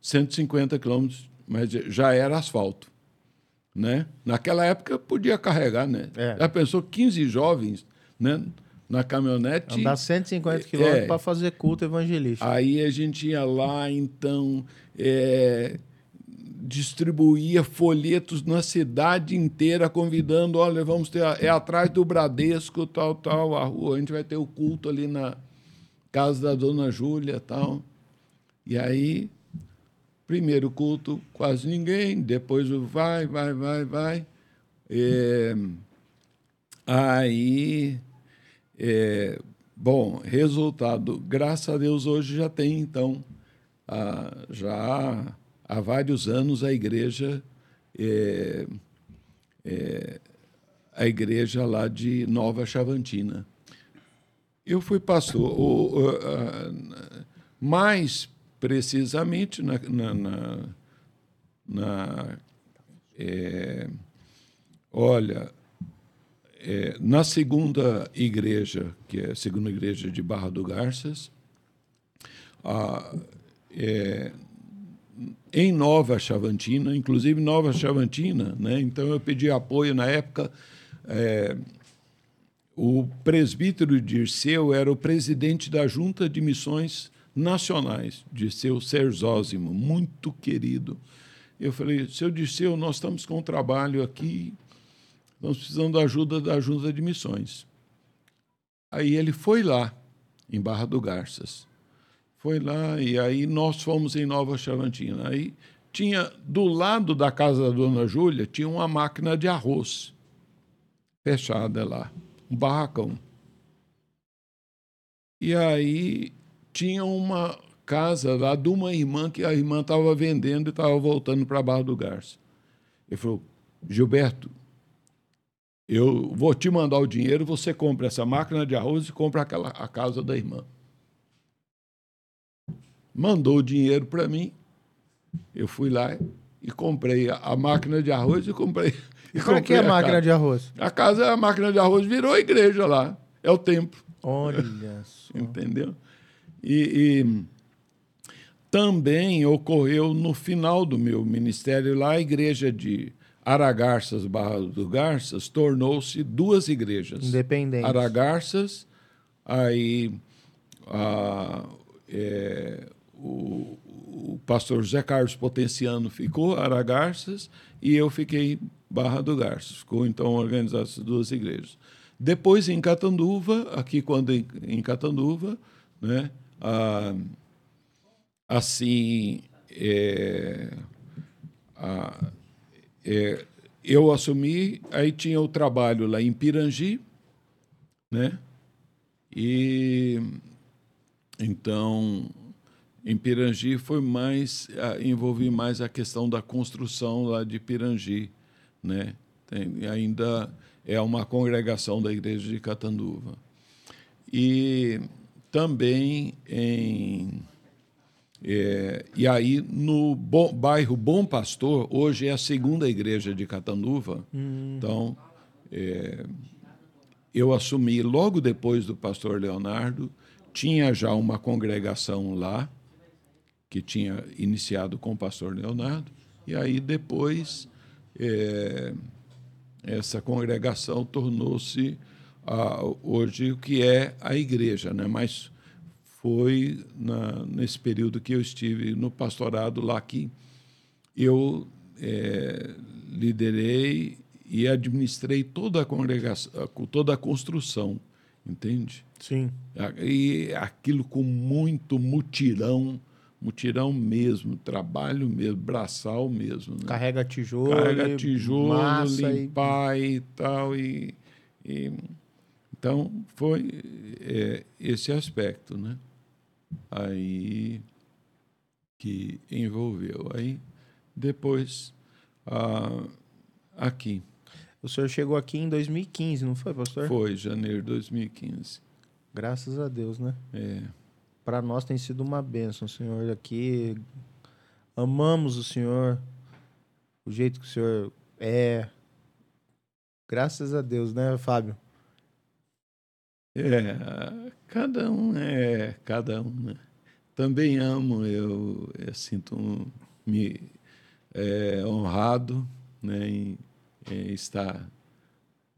150 quilômetros, mas já era asfalto. Né? Naquela época podia carregar, né? É. Já pensou 15 jovens né? Na caminhonete. Andar 150 quilômetros é. para fazer culto evangelístico. Aí a gente ia lá, então, é, distribuía folhetos na cidade inteira, convidando, olha, vamos ter, é atrás do Bradesco, tal, tal, a rua, a gente vai ter o culto ali na casa da dona Júlia, tal. E aí Primeiro culto, quase ninguém, depois o vai, vai, vai, vai. É, aí, é, bom, resultado, graças a Deus hoje já tem, então, a, já há vários anos a igreja, é, é, a igreja lá de Nova Chavantina. Eu fui pastor, a, mais precisamente na, na, na, na é, olha, é, na segunda igreja, que é a segunda igreja de Barra do Garças, a, é, em Nova Chavantina, inclusive Nova Chavantina, né? então eu pedi apoio na época. É, o presbítero Dirceu era o presidente da Junta de Missões nacionais, de seu Serzósimo, muito querido. Eu falei, seu Dirceu, nós estamos com um trabalho aqui, estamos precisando da ajuda da Junta de Missões. Aí ele foi lá, em Barra do Garças. Foi lá, e aí nós fomos em Nova Chavantina. Aí tinha, do lado da casa da dona Júlia, tinha uma máquina de arroz fechada lá, um barracão. E aí tinha uma casa lá de uma irmã que a irmã estava vendendo e estava voltando para Barra do Garça. Ele falou, Gilberto, eu vou te mandar o dinheiro, você compra essa máquina de arroz e compra aquela, a casa da irmã. Mandou o dinheiro para mim, eu fui lá e comprei a, a máquina de arroz e comprei. E para que é a, a máquina casa. de arroz? A casa, a máquina de arroz virou a igreja lá. É o templo. Olha só. Entendeu? E, e, também ocorreu no final do meu ministério lá, a igreja de Aragarças, Barra do Garças, tornou-se duas igrejas. Independentes. Aragarças, aí a, é, o, o, pastor José Carlos Potenciano ficou Aragarças e eu fiquei Barra do Garças. Ficou então organizadas as duas igrejas. Depois em Catanduva, aqui quando em, em Catanduva, né, ah, assim, é, ah, é, eu assumi, aí tinha o trabalho lá em Pirangi, né? E então em Pirangi foi mais envolvi mais a questão da construção lá de Pirangi, né? tem, ainda é uma congregação da igreja de Catanduva. E também em é, e aí, no bairro Bom Pastor, hoje é a segunda igreja de Catanduva. Hum. Então, é, eu assumi logo depois do pastor Leonardo, tinha já uma congregação lá, que tinha iniciado com o pastor Leonardo, e aí depois é, essa congregação tornou-se hoje o que é a igreja, né? mas foi na, nesse período que eu estive no pastorado lá que eu é, liderei e administrei toda a congregação, toda a construção, entende? Sim. E aquilo com muito mutirão, mutirão mesmo, trabalho mesmo, braçal mesmo. Né? Carrega tijolo, carrega tijolo, limpar e, e tal e, e, então foi é, esse aspecto, né? Aí que envolveu. Aí depois ah, aqui. O senhor chegou aqui em 2015, não foi, pastor? Foi, janeiro de 2015. Graças a Deus, né? É. Para nós tem sido uma bênção, senhor, aqui. Amamos o senhor, o jeito que o senhor é. Graças a Deus, né, Fábio? É, cada um é cada um. Né? Também amo, eu, eu sinto-me é, honrado né, em, em estar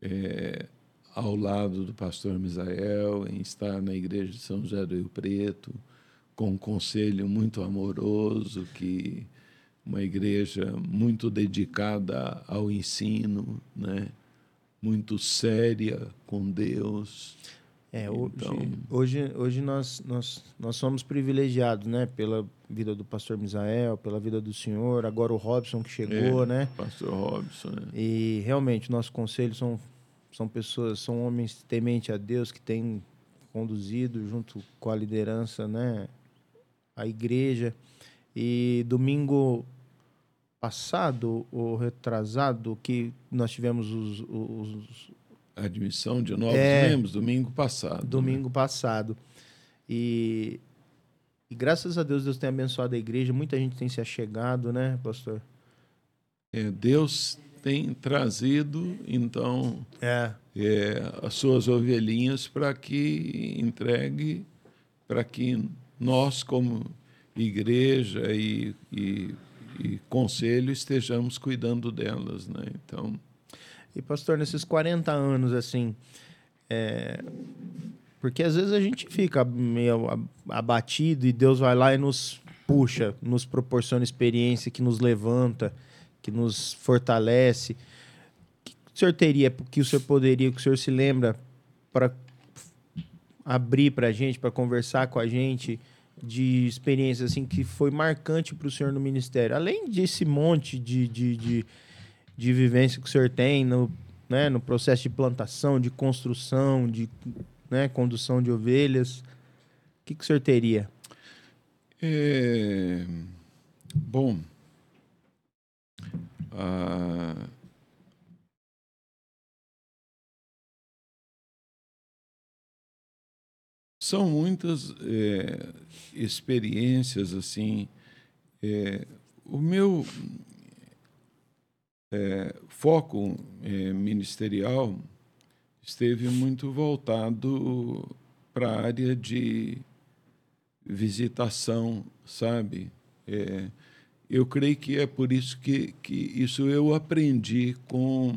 é, ao lado do pastor Misael, em estar na igreja de São José do Rio Preto, com um conselho muito amoroso, que uma igreja muito dedicada ao ensino, né? muito séria com Deus. É, hoje, então... hoje, hoje nós, nós, nós somos privilegiados, né? Pela vida do pastor Misael, pela vida do senhor, agora o Robson que chegou, é, né? Pastor Robson, né? E realmente, nosso conselho são, são pessoas, são homens temente a Deus que têm conduzido junto com a liderança, né? A igreja. E domingo passado, ou retrasado, que nós tivemos os, os admissão de novos é, membros domingo passado. Domingo né? passado. E, e, graças a Deus, Deus tem abençoado a igreja. Muita gente tem se achegado, né, pastor? É, Deus tem trazido, então, é. É, as suas ovelhinhas para que entregue, para que nós, como igreja e, e, e conselho, estejamos cuidando delas, né? Então... E, pastor, nesses 40 anos, assim, é... porque às vezes a gente fica meio abatido e Deus vai lá e nos puxa, nos proporciona experiência que nos levanta, que nos fortalece. O que o senhor teria, que o senhor poderia, que o senhor se lembra para abrir para a gente, para conversar com a gente de experiência assim que foi marcante para o senhor no ministério, além desse monte de, de, de de vivência que o senhor tem no, né, no processo de plantação, de construção, de né, condução de ovelhas? O que, que o senhor teria? É, bom, são muitas é, experiências assim. É, o meu é, foco é, ministerial esteve muito voltado para a área de visitação, sabe? É, eu creio que é por isso que, que isso eu aprendi com.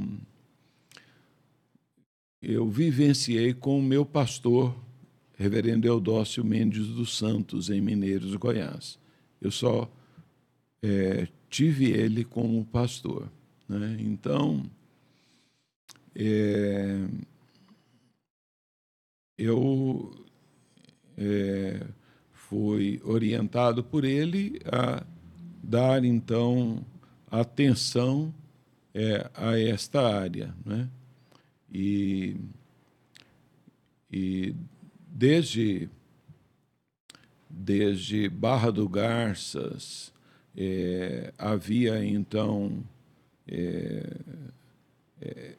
Eu vivenciei com o meu pastor, reverendo Eudócio Mendes dos Santos, em Mineiros, Goiás. Eu só é, tive ele como pastor. Né? Então, é, eu é, fui orientado por ele a dar, então, atenção é, a esta área. Né? E, e desde, desde Barra do Garças, é, havia, então, é, é,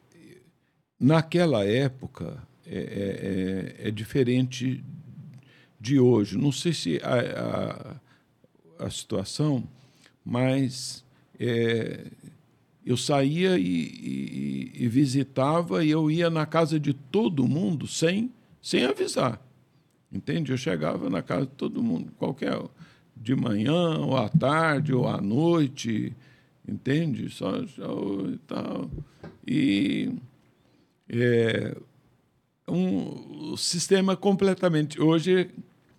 naquela época é, é, é, diferente de hoje. Não sei se a, a, a situação, mas é, eu saía e, e, e, visitava e eu ia na casa de todo mundo sem, sem avisar. Entende? Eu chegava na casa de todo mundo, qualquer de manhã, ou à tarde, ou à noite, entende? Só, só e tal. E é, um sistema completamente. Hoje,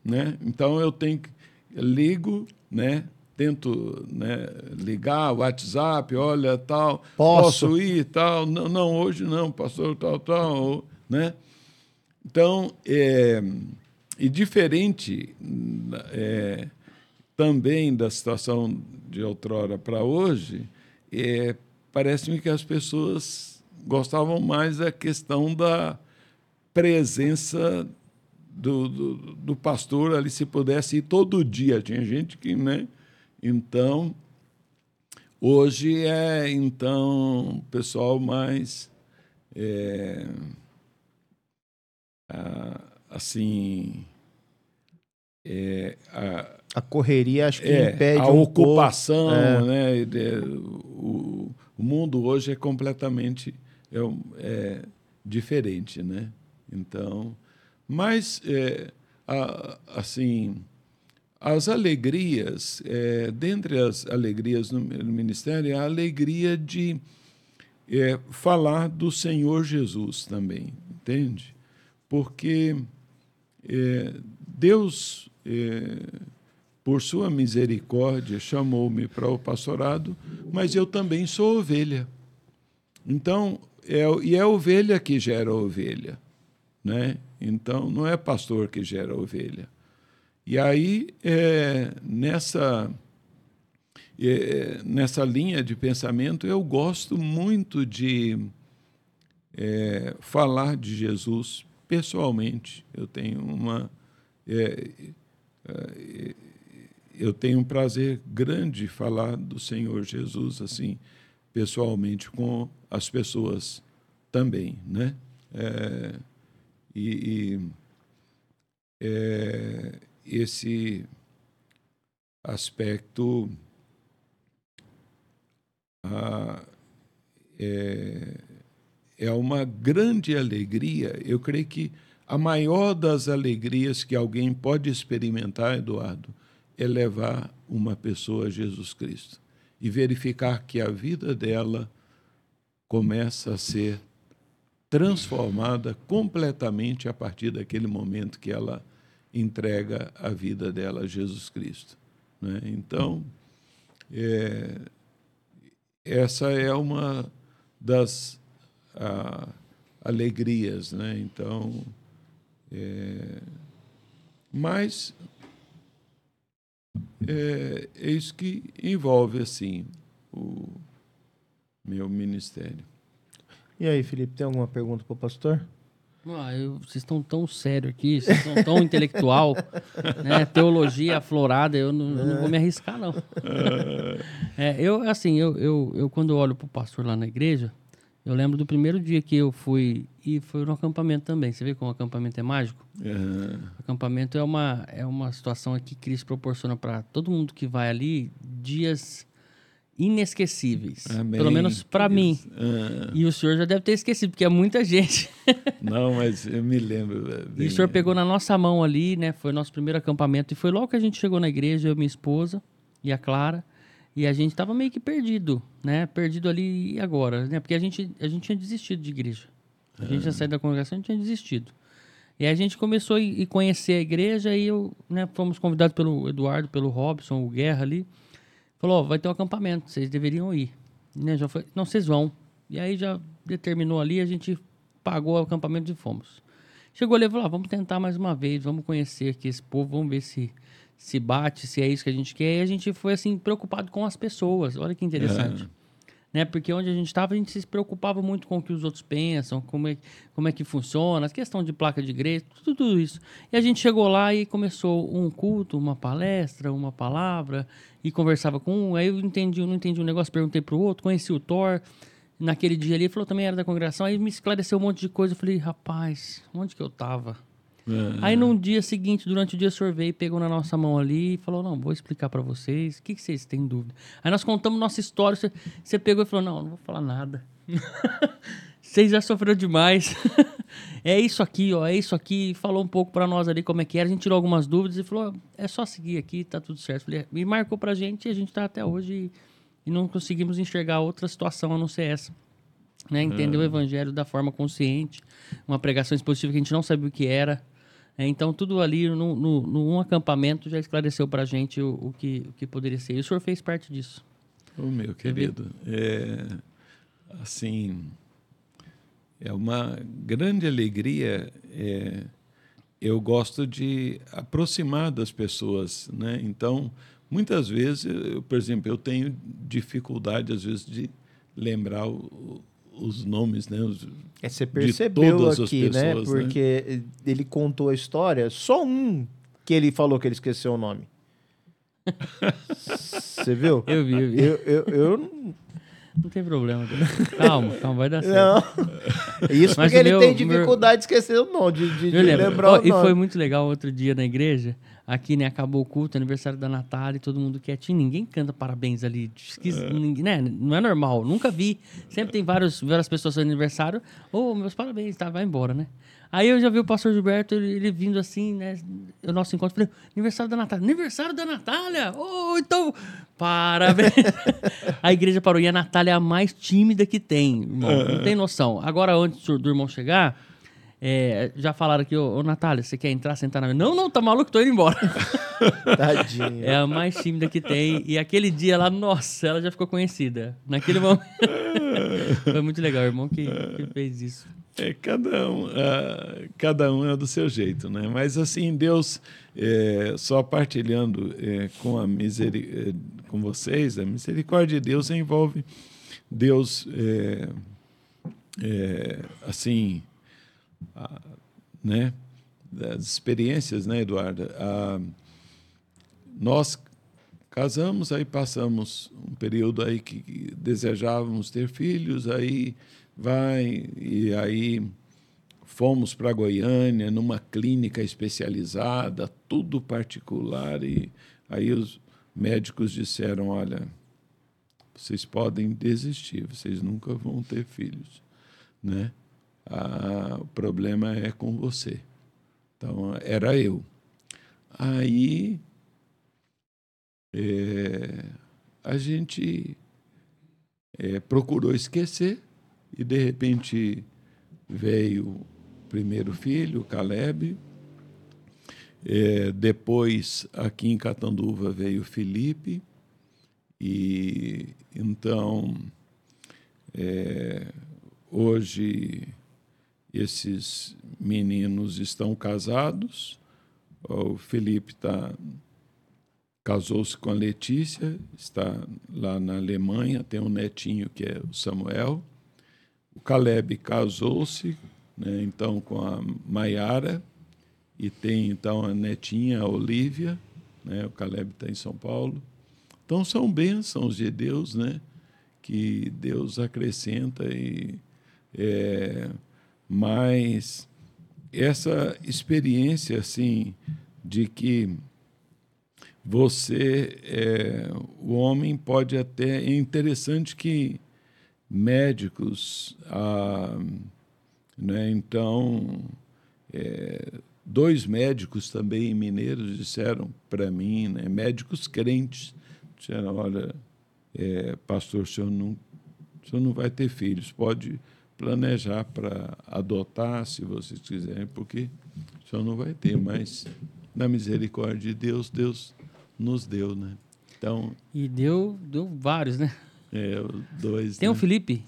né? Então eu tenho que ligo, né? Tento né, ligar o WhatsApp, olha tal, posso, posso ir tal. Não, não, hoje não, pastor, tal, tal, né? Então, é, e diferente é, também da situação de outrora para hoje, é, parece-me que as pessoas gostavam mais da questão da presença do, do, do, pastor ali, se pudesse ir todo dia. Tinha gente que, né? Então, hoje é, então, pessoal mais, é, assim, é, a, a, correria acho que é, impede a um ocupação, pouco, né? O, o, mundo hoje é completamente é, é diferente, né? Então, mas, é, a, assim, as alegrias, é, dentre as alegrias no, no ministério, é a alegria de é, falar do Senhor Jesus também, entende? Porque é, Deus, é, por sua misericórdia, chamou-me para o pastorado, mas eu também sou ovelha. Então, é, e é ovelha que gera ovelha. Né? Então, não é pastor que gera ovelha. E aí, é, nessa, é, nessa linha de pensamento, eu gosto muito de é, falar de Jesus pessoalmente. Eu tenho uma. Eu tenho um prazer grande de falar do Senhor Jesus assim pessoalmente com as pessoas também, né? É, e, e é, esse aspecto ah, é, é uma grande alegria. Eu creio que a maior das alegrias que alguém pode experimentar, Eduardo, é levar uma pessoa a Jesus Cristo e verificar que a vida dela começa a ser transformada completamente a partir daquele momento que ela entrega a vida dela a Jesus Cristo. Né? Então, é, essa é uma das a, alegrias. Né? Então, é, mas é, é isso que envolve assim o meu ministério. E aí, Felipe, tem alguma pergunta para o pastor? Ah, eu, vocês estão tão sério aqui, vocês estão tão intelectual, né? Teologia aflorada, eu não, eu não, vou me arriscar, não. É, eu, assim, eu, eu, eu quando olho para o pastor lá na igreja, eu lembro do primeiro dia que eu fui, e foi no acampamento também. Você vê como o acampamento é mágico? Uhum. Acampamento é uma, é uma situação que Cristo proporciona para todo mundo que vai ali dias inesquecíveis. Amém. Pelo menos para mim. Ah. E o senhor já deve ter esquecido, porque é muita gente. Não, mas eu me lembro. Bem... E o senhor pegou na nossa mão ali, né? Foi nosso primeiro acampamento. E foi logo que a gente chegou na igreja, eu e minha esposa e a Clara. E a gente tava meio que perdido, né? Perdido ali e agora, né? Porque a gente, a gente tinha desistido de igreja. A gente já saiu da congregação, a gente tinha desistido. E a gente começou a conhecer a igreja e eu, né, fomos convidados pelo Eduardo, pelo Robson, o Guerra ali. Falou, oh, vai ter um acampamento, vocês deveriam ir. Né, já foi, não, vocês vão. E aí já determinou ali, a gente pagou o acampamento e fomos. Chegou ali e falou, ah, vamos tentar mais uma vez, vamos conhecer aqui esse povo, vamos ver se se bate, se é isso que a gente quer. E a gente foi assim preocupado com as pessoas. Olha que interessante. É. Né? Porque onde a gente estava, a gente se preocupava muito com o que os outros pensam, como é, como é que funciona, a questão de placa de igreja, tudo, tudo isso. E a gente chegou lá e começou um culto, uma palestra, uma palavra, e conversava com um, aí eu entendi, não entendi um negócio, perguntei para o outro, conheci o Thor, naquele dia ali, ele falou também era da congregação, aí me esclareceu um monte de coisa. Eu falei, rapaz, onde que eu tava? É. Aí no dia seguinte, durante o dia, o senhor veio, pegou na nossa mão ali e falou: Não, vou explicar para vocês. O que, que vocês têm dúvida? Aí nós contamos nossa história. Você, você pegou e falou: Não, não vou falar nada. Vocês já sofreram demais. é isso aqui, ó, é isso aqui. Falou um pouco para nós ali como é que era. A gente tirou algumas dúvidas e falou: É só seguir aqui, tá tudo certo. Falei, e marcou pra gente e a gente tá até hoje e, e não conseguimos enxergar outra situação a não ser essa. Né? Entender o evangelho da forma consciente, uma pregação expositiva que a gente não sabia o que era. É, então, tudo ali no, no, num acampamento já esclareceu para a gente o, o, que, o que poderia ser. E o senhor fez parte disso. Ô, meu querido, é, assim, é uma grande alegria. É, eu gosto de aproximar das pessoas, né? Então, muitas vezes, eu, por exemplo, eu tenho dificuldade, às vezes, de lembrar o, os nomes, né? Os, é, você percebeu aqui, né? pessoas, né? Porque né? ele contou a história, só um que ele falou que ele esqueceu o nome. Você viu? Eu vi, eu vi. Eu, eu, eu não tem problema. Calma, calma, vai dar certo. Não. Isso Mas porque ele meu, tem dificuldade meu... de esquecer o nome, de, de, de lembrar oh, o nome. E foi muito legal outro dia na igreja. Aqui, né, acabou o culto, aniversário da Natália, todo mundo quietinho. Ninguém canta parabéns ali. É. Ninguém, né? Não é normal. Nunca vi. Sempre tem vários, várias pessoas no aniversário. Ô, oh, meus parabéns, tá? Vai embora, né? Aí eu já vi o pastor Gilberto, ele, ele vindo assim, né? O nosso encontro. Falei, aniversário da Natália. Aniversário da Natália? Oh, então, parabéns. a igreja parou. E a Natália é a mais tímida que tem, irmão. Não tem noção. Agora, antes do irmão chegar, é, já falaram aqui, ô, ô Natália, você quer entrar, sentar na mesa? Não, não, tá maluco, tô indo embora. Tadinha. É a mais tímida que tem. E aquele dia lá, nossa, ela já ficou conhecida. Naquele momento. Foi muito legal, o irmão que, que fez isso. É, cada um, uh, cada um é do seu jeito, né? Mas assim, Deus, é, só partilhando é, com a miseri é, com vocês, a misericórdia de Deus envolve Deus, é, é, assim, a, né? Das experiências, né, Eduardo? A, nós casamos, aí passamos um período aí que desejávamos ter filhos, aí vai e aí fomos para Goiânia numa clínica especializada, tudo particular e aí os médicos disseram, olha, vocês podem desistir, vocês nunca vão ter filhos, né? Ah, o problema é com você. Então era eu. Aí é, a gente é, procurou esquecer e de repente veio o primeiro filho, Caleb. É, depois, aqui em Catanduva, veio Felipe. E então, é, hoje, esses meninos estão casados. O Felipe tá, casou-se com a Letícia, está lá na Alemanha, tem um netinho que é o Samuel. O Caleb casou-se, né, então, com a Maiara, e tem, então, a netinha, a Olívia, né, o Caleb está em São Paulo. Então, são bênçãos de Deus, né, que Deus acrescenta e... É, mas essa experiência, assim, de que você, é, o homem pode até... É interessante que médicos. Ah, né? Então, é, dois médicos também mineiros disseram para mim, né? médicos crentes, disseram: olha, é, pastor, o senhor, não, o senhor não vai ter filhos, pode planejar para adotar, se vocês quiserem, porque o senhor não vai ter, mas na misericórdia de Deus, Deus nos deu, né? Então, e deu, deu vários, né? É, dois. Tem né? o Felipe?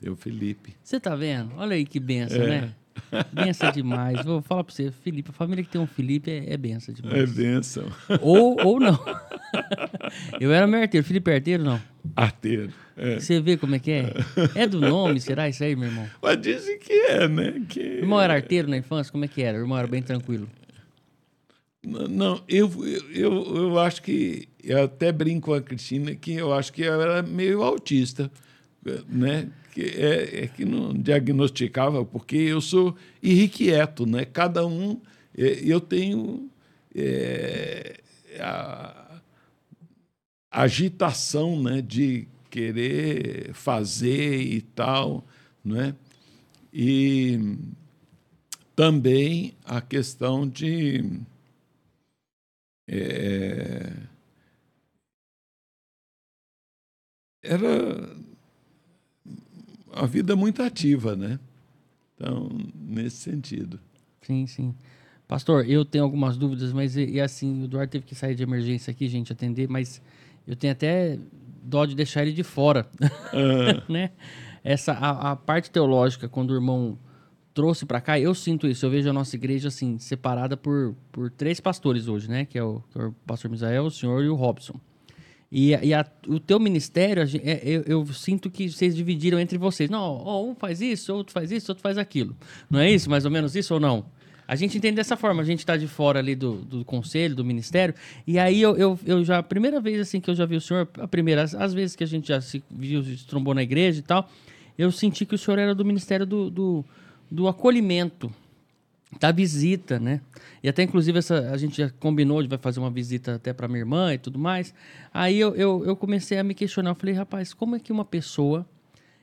Tem o Felipe. Você tá vendo? Olha aí que benção, é. né? Benção demais. Vou falar para você, Felipe, a família que tem um Felipe é, é benção demais. É benção. Ou, ou não. Eu era meu arteiro. Felipe é arteiro, não? Arteiro. É. Você vê como é que é? É do nome, será isso aí, meu irmão? Mas dizem que é, né? Que... O irmão era arteiro na infância? Como é que era? O irmão era bem tranquilo? Não, eu, eu, eu acho que. Eu até brinco com a Cristina que eu acho que eu era meio autista, né? que, é, é, que não diagnosticava, porque eu sou irrequieto, né? Cada um, é, eu tenho é, a, agitação, né? De querer fazer e tal, não é? E também a questão de é, era a vida muito ativa, né? Então, nesse sentido. Sim, sim. Pastor, eu tenho algumas dúvidas, mas e, e assim, o Eduardo teve que sair de emergência aqui, gente, atender, mas eu tenho até dó de deixar ele de fora, uh. né? Essa a, a, parte teológica quando o irmão trouxe para cá, eu sinto isso. Eu vejo a nossa igreja assim separada por, por três pastores hoje, né? Que é o, que é o pastor Misael, o senhor e o Robson. E, e a, o teu ministério, é, eu, eu, sinto que vocês dividiram entre vocês. Não, ó, um faz isso, outro faz isso, outro faz aquilo. Não é isso, mais ou menos isso ou não? A gente entende dessa forma, a gente está de fora ali do, do conselho, do ministério, e aí eu, eu, eu, já, a primeira vez assim que eu já vi o senhor, a primeira, as, as vezes que a gente já se viu, se trombou na igreja e tal, eu senti que o senhor era do ministério do, do, do acolhimento, da visita, né? E até, inclusive, essa, a gente já combinou de vai fazer uma visita até para minha irmã e tudo mais. Aí eu, eu, eu, comecei a me questionar. Eu falei, rapaz, como é que uma pessoa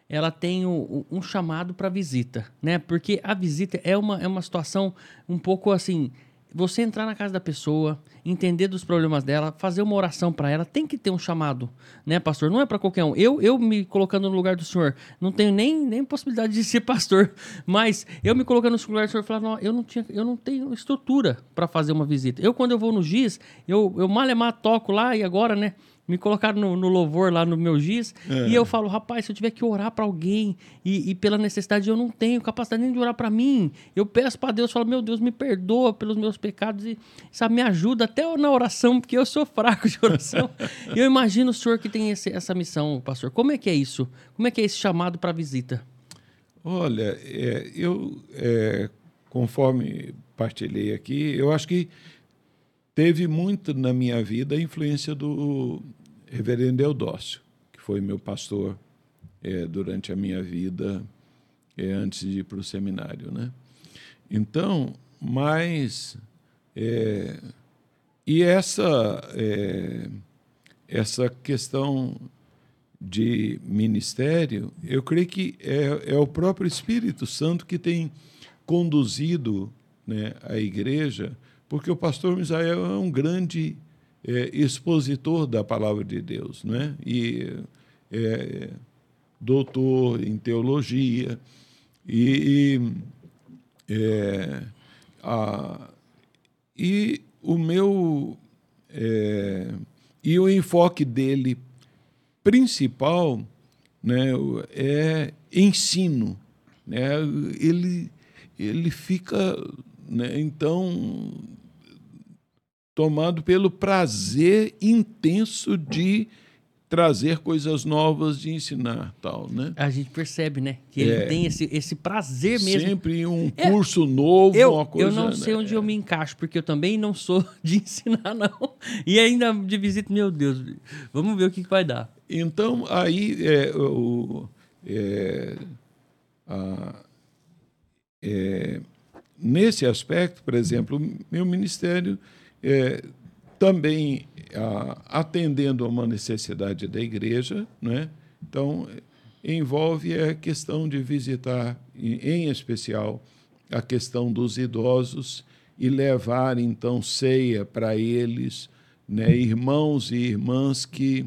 ela tem um, um chamado para visita, né? Porque a visita é uma, é uma situação um pouco assim você entrar na casa da pessoa, entender dos problemas dela, fazer uma oração para ela, tem que ter um chamado, né, pastor? Não é para qualquer um. Eu, eu me colocando no lugar do senhor, não tenho nem, nem possibilidade de ser pastor, mas eu me colocando no lugar do senhor, falava, não, eu não tinha, eu não tenho estrutura para fazer uma visita. Eu quando eu vou no GIS, eu eu malemar toco lá e agora, né, me colocaram no, no, louvor lá no meu giz, é. e eu falo, rapaz, se eu tiver que orar para alguém e, e, pela necessidade eu não tenho capacidade nem de orar para mim, eu peço para Deus, falo, meu Deus, me perdoa pelos meus pecados e sabe, me ajuda até na oração, porque eu sou fraco de oração. eu imagino o senhor que tem esse, essa missão, pastor. Como é que é isso? Como é que é esse chamado para visita? Olha, é, eu, é, conforme partilhei aqui, eu acho que teve muito na minha vida a influência do reverendo Eudócio, que foi meu pastor é, durante a minha vida é, antes de ir para o seminário. Né? Então, mas. É, e essa, é, essa questão de ministério, eu creio que é, é o próprio Espírito Santo que tem conduzido né, a igreja, porque o pastor Misael é um grande é, expositor da palavra de Deus, não é? E é, doutor em teologia e, e, é, a, e o meu é, e o enfoque dele principal né, é ensino, né? Ele ele fica né, então tomado pelo prazer intenso de trazer coisas novas, de ensinar tal, né? A gente percebe, né? Que ele é. tem esse, esse prazer mesmo. Sempre um é. curso novo, eu, uma coisa... Eu não sei né? onde eu me encaixo, porque eu também não sou de ensinar, não. E ainda de visita, meu Deus, vamos ver o que, que vai dar. Então, aí, é, o, é, a, é, nesse aspecto, por exemplo, meu ministério é, também a, atendendo a uma necessidade da igreja, né? então envolve a questão de visitar, em especial, a questão dos idosos e levar então ceia para eles, né? irmãos e irmãs que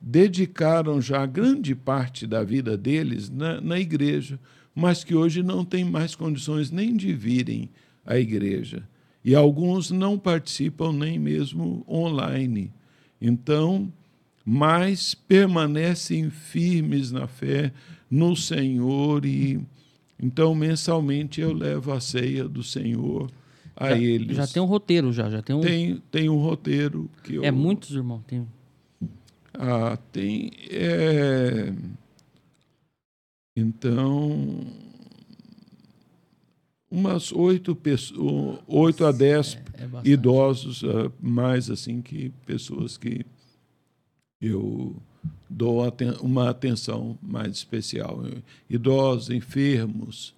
dedicaram já grande parte da vida deles na, na igreja, mas que hoje não têm mais condições nem de virem à igreja e alguns não participam nem mesmo online. Então, mas permanecem firmes na fé no Senhor e então mensalmente eu levo a ceia do Senhor a já, eles. Já tem um roteiro já, já tem um Tem tem um roteiro que eu É muitos, irmão, tem Ah, tem é... Então, umas oito, pessoas, oito a dez é, é idosos, uh, mais assim que pessoas que eu dou uma atenção mais especial. Idosos, enfermos,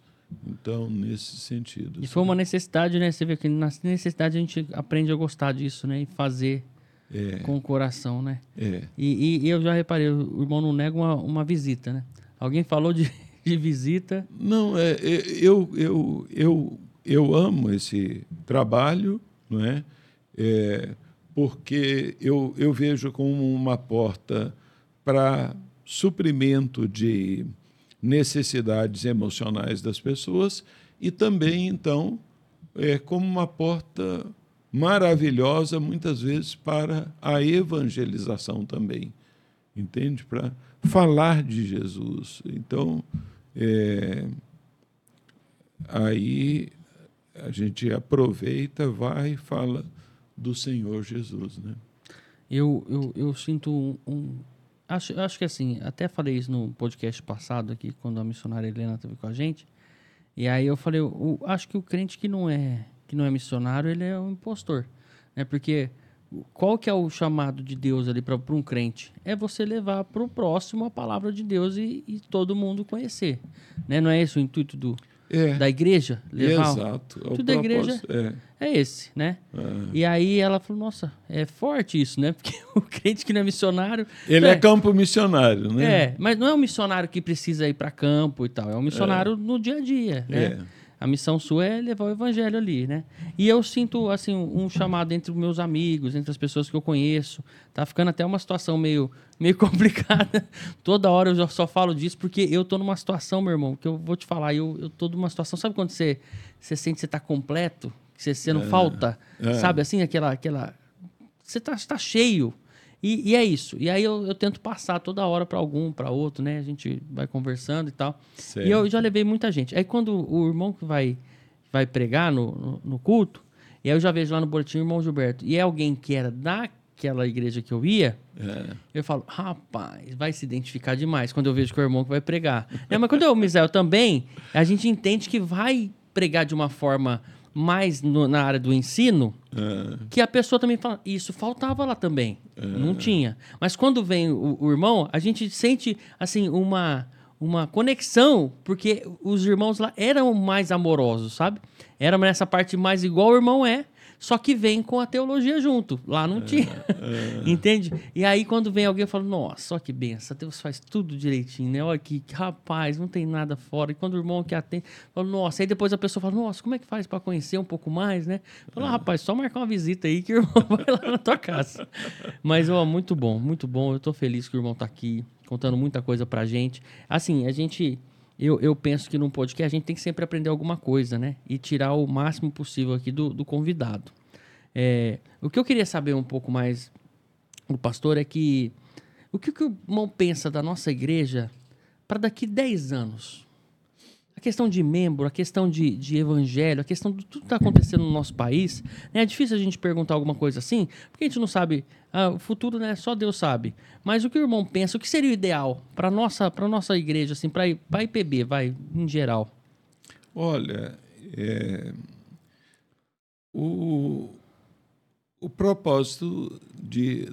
então, nesse sentido. E foi uma necessidade, né? Você vê que na necessidade a gente aprende a gostar disso, né? E fazer é. com o coração, né? É. E, e, e, eu já reparei, o irmão não nega uma, uma visita, né? Alguém falou de, de visita. Não, é, é, eu, eu, eu, eu amo esse trabalho, não é? é porque eu, eu vejo como uma porta para suprimento de necessidades emocionais das pessoas e também, então, é como uma porta maravilhosa, muitas vezes, para a evangelização também. Entende? Para falar de Jesus. Então, é, aí a gente aproveita, vai e fala do Senhor Jesus. Né? Eu, eu, eu sinto um, um Acho, acho que assim, até falei isso no podcast passado aqui, quando a missionária Helena esteve com a gente. E aí eu falei, eu, acho que o crente que não é que não é missionário, ele é um impostor. Né? Porque qual que é o chamado de Deus ali para um crente? É você levar para o próximo a palavra de Deus e, e, todo mundo conhecer. Né? Não é esse o intuito do, é. da igreja? Levar Exato. É tudo da igreja é. é. esse, né? É. E aí ela falou, nossa, é forte isso, né? Porque o crente que não é missionário... Ele é, é campo missionário, né? É, mas não é um missionário que precisa ir para campo e tal. É um missionário no dia a dia, né? É. A missão sua é levar o evangelho ali, né? E eu sinto, assim, um chamado entre os meus amigos, entre as pessoas que eu conheço. Tá ficando até uma situação meio, meio complicada. Toda hora eu só falo disso porque eu tô numa situação, meu irmão, que eu vou te falar. Eu, eu tô numa situação... Sabe quando você, você sente que você tá completo? Que você, você não é, falta? É. Sabe, assim, aquela... aquela você tá, tá cheio. E, e, é isso. E aí eu, eu tento passar toda hora para algum, para outro, né? A gente vai conversando e tal. Certo. E eu já levei muita gente. Aí quando o irmão que vai, vai pregar no, no, no culto, e aí eu já vejo lá no boletim o irmão Gilberto, e é alguém que era daquela igreja que eu ia, é. eu falo, rapaz, vai se identificar demais quando eu vejo que o irmão que vai pregar. é, mas quando é o Misael também, a gente entende que vai pregar de uma forma mais no, na área do ensino, é. que a pessoa também fala, isso faltava lá também. É. Não tinha. Mas quando vem o, o, irmão, a gente sente assim uma uma conexão, porque os irmãos lá eram mais amorosos, sabe? Era nessa parte mais igual o irmão é, só que vem com a teologia junto. Lá não é, tinha. É. Entende? E aí, quando vem alguém, eu falo, nossa, olha que benção, Deus faz tudo direitinho, né? Olha que, rapaz, não tem nada fora. E quando o irmão que atende, fala, nossa, aí depois a pessoa fala, nossa, como é que faz para conhecer um pouco mais, né? Fala, é. rapaz, só marcar uma visita aí que o irmão vai lá na tua casa. Mas, ó, muito bom, muito bom. Eu tô feliz que o irmão tá aqui, contando muita coisa pra gente. Assim, a gente eu, eu penso que num podcast a gente tem que sempre aprender alguma coisa, né? E tirar o máximo possível aqui do, do convidado. É, o que eu queria saber um pouco mais do pastor é que o que, que o irmão pensa da nossa igreja para daqui 10 anos? Questão de membro, a questão de, de evangelho, a questão de tudo que está acontecendo no nosso país. Né? É difícil a gente perguntar alguma coisa assim, porque a gente não sabe. Ah, o futuro, né? Só Deus sabe. Mas o que o irmão pensa, o que seria o ideal para nossa para nossa igreja, assim, para a IPB, vai em geral? Olha, é, o, o propósito de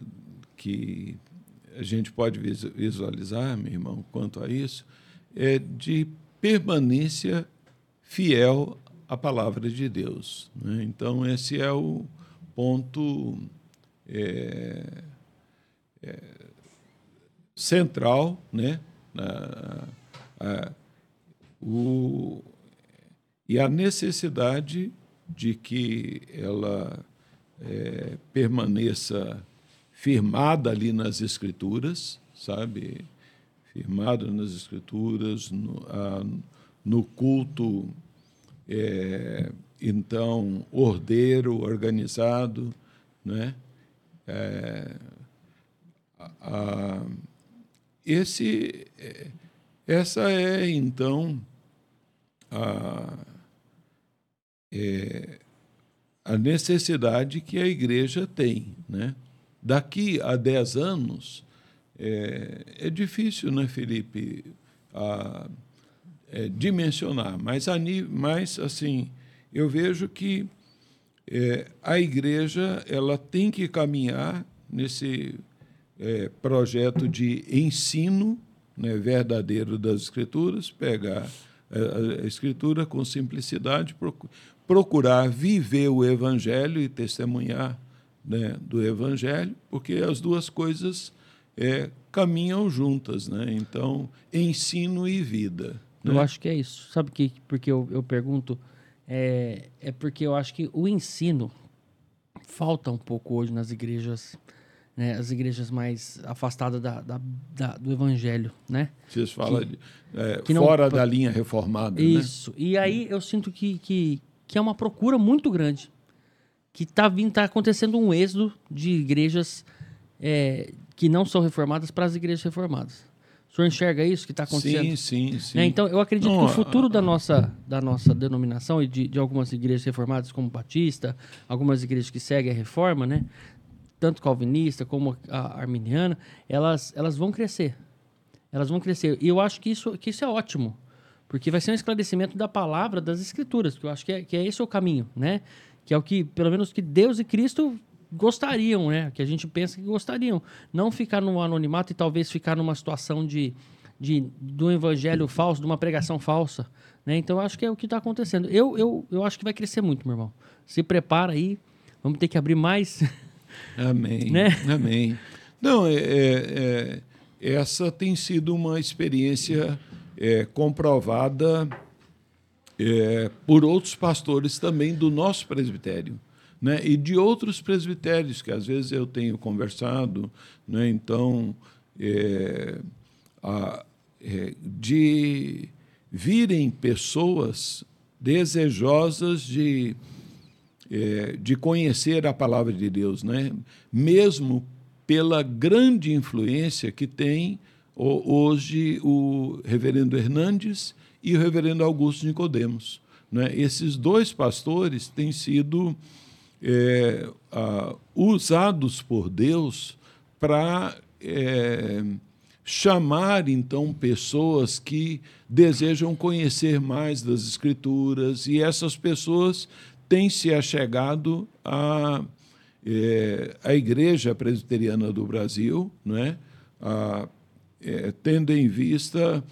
que a gente pode visualizar, meu irmão, quanto a isso, é de permanência fiel à palavra de Deus. Né? Então, esse é o ponto é, é, central, né? A, a, o, e a necessidade de que ela é, permaneça firmada ali nas Escrituras, sabe? Firmado nas Escrituras, no, a, no culto, é, então, ordeiro, organizado, né? É, a, esse, essa é, então, a, é, a necessidade que a igreja tem. Né? Daqui a 10 anos, é, é difícil, né, Felipe, a, é, dimensionar, mas, a, mas assim, eu vejo que é, a igreja ela tem que caminhar nesse é, projeto de ensino né, verdadeiro das Escrituras, pegar a, a Escritura com simplicidade, procurar viver o Evangelho e testemunhar né, do Evangelho, porque as duas coisas é, caminham juntas, né? Então, ensino e vida. Né? Eu acho que é isso. Sabe que porque eu, eu pergunto é, é porque eu acho que o ensino falta um pouco hoje nas igrejas né, as igrejas mais afastadas da, da, da, do evangelho, né? Vocês falam que, é, que fora não, da linha reformada, né? Isso. Né? E aí eu sinto que, que, que é uma procura muito grande. Que está vindo, tá acontecendo um êxodo de igrejas é, que não são reformadas para as igrejas reformadas. O senhor enxerga isso que está acontecendo? Sim, sim, sim. É, então, eu acredito não, que o futuro da nossa, da nossa denominação e de, de algumas igrejas reformadas, como Batista, algumas igrejas que seguem a reforma, né? tanto calvinista como a arminiana, elas, elas vão crescer. Elas vão crescer. E eu acho que isso, que isso é ótimo, porque vai ser um esclarecimento da palavra das escrituras, que eu acho que é, que é esse o caminho, né? Que é o que, pelo menos, que Deus e Cristo gostariam, né? Que a gente pensa que gostariam. Não ficar no anonimato e talvez ficar numa situação de, de, de um evangelho falso, de uma pregação falsa. Né? Então, acho que é o que está acontecendo. Eu, eu, eu acho que vai crescer muito, meu irmão. Se prepara aí. Vamos ter que abrir mais Amém. Né? Amém. Não, é, é, é, essa tem sido uma experiência é, comprovada é, por outros pastores também do nosso presbitério. Né? E de outros presbitérios que às vezes eu tenho conversado, né? então é, a, é, de virem pessoas desejosas de é, de conhecer a palavra de Deus, né? mesmo pela grande influência que tem hoje o reverendo Hernandes e o reverendo Augusto Nicodemos. Né? Esses dois pastores têm sido é, usados por Deus para é, chamar então pessoas que desejam conhecer mais das Escrituras e essas pessoas tem se achegado à, é, à Igreja Presbiteriana do Brasil, não é? A, é, tendo em vista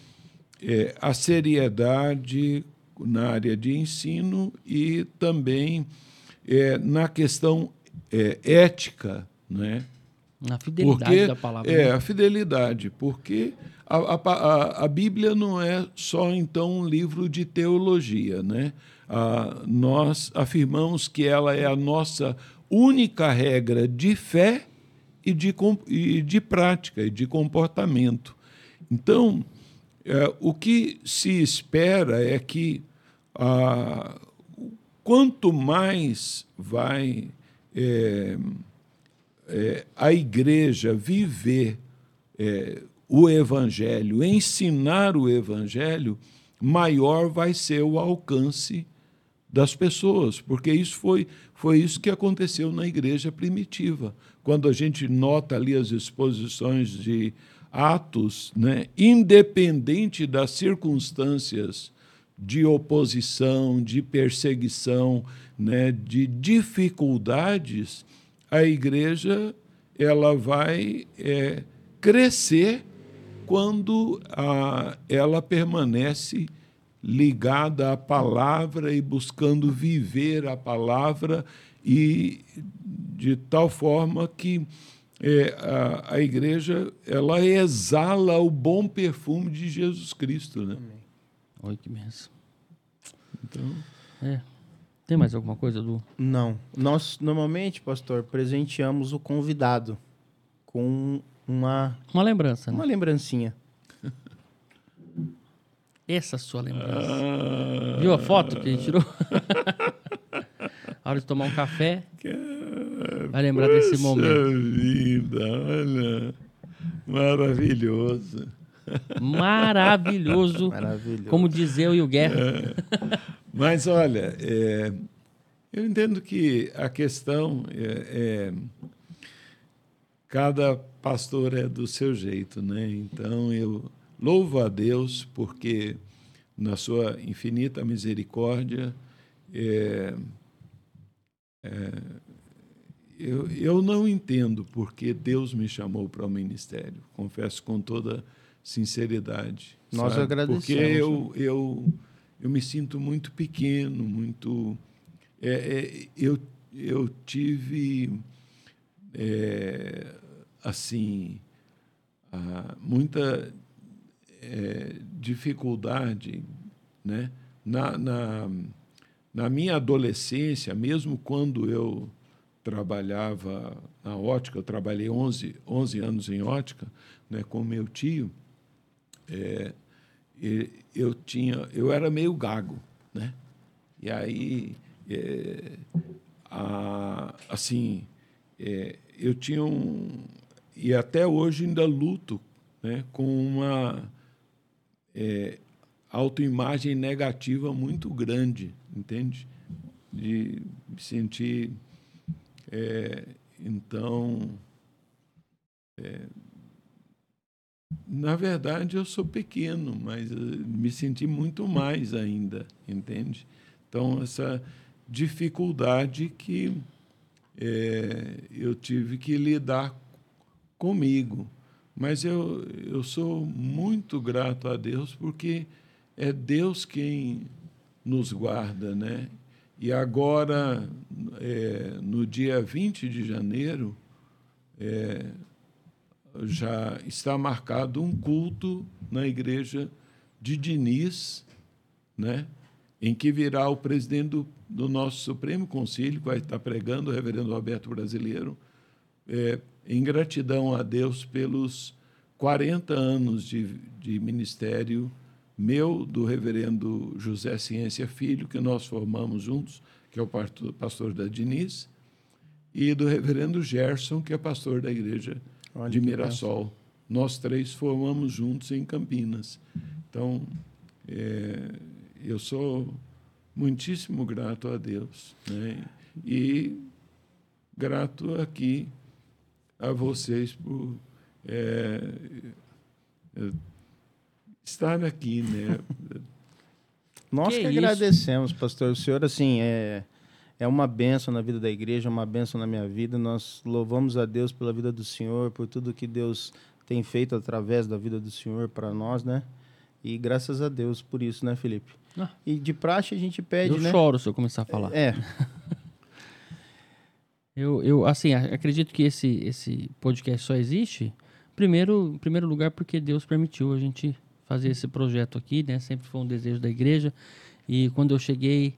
é, a seriedade na área de ensino e também é, na questão é, ética, né? Na fidelidade porque, da palavra. É, né? a fidelidade, porque a, a, a, Bíblia não é só, então, um livro de teologia, né? Ah, nós afirmamos que ela é a nossa única regra de fé e de, e de prática e de comportamento. Então, é, o que se espera é que ah, quanto mais vai é, é, a igreja viver é, o evangelho, ensinar o evangelho, maior vai ser o alcance das pessoas, porque isso foi, foi isso que aconteceu na igreja primitiva. Quando a gente nota ali as exposições de Atos, né, independente das circunstâncias de oposição, de perseguição, né, de dificuldades, a igreja ela vai é, crescer quando a, ela permanece ligada à palavra e buscando viver a palavra e de tal forma que é, a, a, igreja ela exala o bom perfume de Jesus Cristo, né? Olha que benção. Então, é. Tem mais alguma coisa, do? Não. Nós normalmente, pastor, presenteamos o convidado com uma uma lembrança, né? Uma lembrancinha. Essa sua lembrança. Ah. Viu a foto que a gente tirou? a hora de tomar um café. Vai lembrar Poxa desse momento. vida, olha. Maravilhoso. Maravilhoso. Maravilhoso. Como dizia o Guerra. É. Mas olha, é, eu entendo que a questão é, é, cada pastor é do seu jeito, né? Então eu Louvo a Deus porque, na sua infinita misericórdia, é, é, eu, eu não entendo porque Deus me chamou para o ministério, confesso com toda sinceridade. Nós sabe? agradecemos. Porque eu, eu, eu me sinto muito pequeno, muito. É, é, eu, eu tive, é, assim, ah, muita é, dificuldade né? na, na, na minha adolescência, mesmo quando eu trabalhava na ótica, eu trabalhei 11, 11 anos em ótica né, com meu tio, é, eu tinha eu era meio gago né? E aí é, a, assim é, eu tinha um e até hoje ainda luto né, com uma é, autoimagem negativa muito grande entende? De me sentir é, então é, na verdade, eu sou pequeno, mas me senti muito mais ainda, entende? Então, essa dificuldade que é, eu tive que lidar comigo. Mas eu, eu sou muito grato a Deus, porque é Deus quem nos guarda, né? E agora, é, no dia 20 de janeiro, é, já está marcado um culto na igreja de Diniz, né? em que virá o presidente do, do nosso Supremo Conselho, que vai estar pregando, o reverendo Roberto Brasileiro, é, em gratidão a Deus pelos 40 anos de, de ministério meu, do reverendo José Ciência Filho, que nós formamos juntos, que é o pastor da Diniz, e do reverendo Gerson, que é pastor da igreja Olha de Mirassol. Nós três formamos juntos em Campinas. Então, é, eu sou muitíssimo grato a Deus. Né? E grato aqui a vocês por é, é estar aqui. Né? Nós que, que agradecemos, pastor. O senhor, assim, é é uma benção na vida da igreja, é uma benção na minha vida. Nós louvamos a Deus pela vida do Senhor, por tudo que Deus tem feito através da vida do Senhor para nós, né? E graças a Deus por isso, né, Felipe? Ah. E de praxe a gente pede, eu né? Eu choro se eu começar a falar. É. eu, eu, assim, acredito que esse, esse podcast só existe, primeiro, em primeiro lugar, porque Deus permitiu a gente fazer esse projeto aqui, né? Sempre foi um desejo da igreja. E quando eu cheguei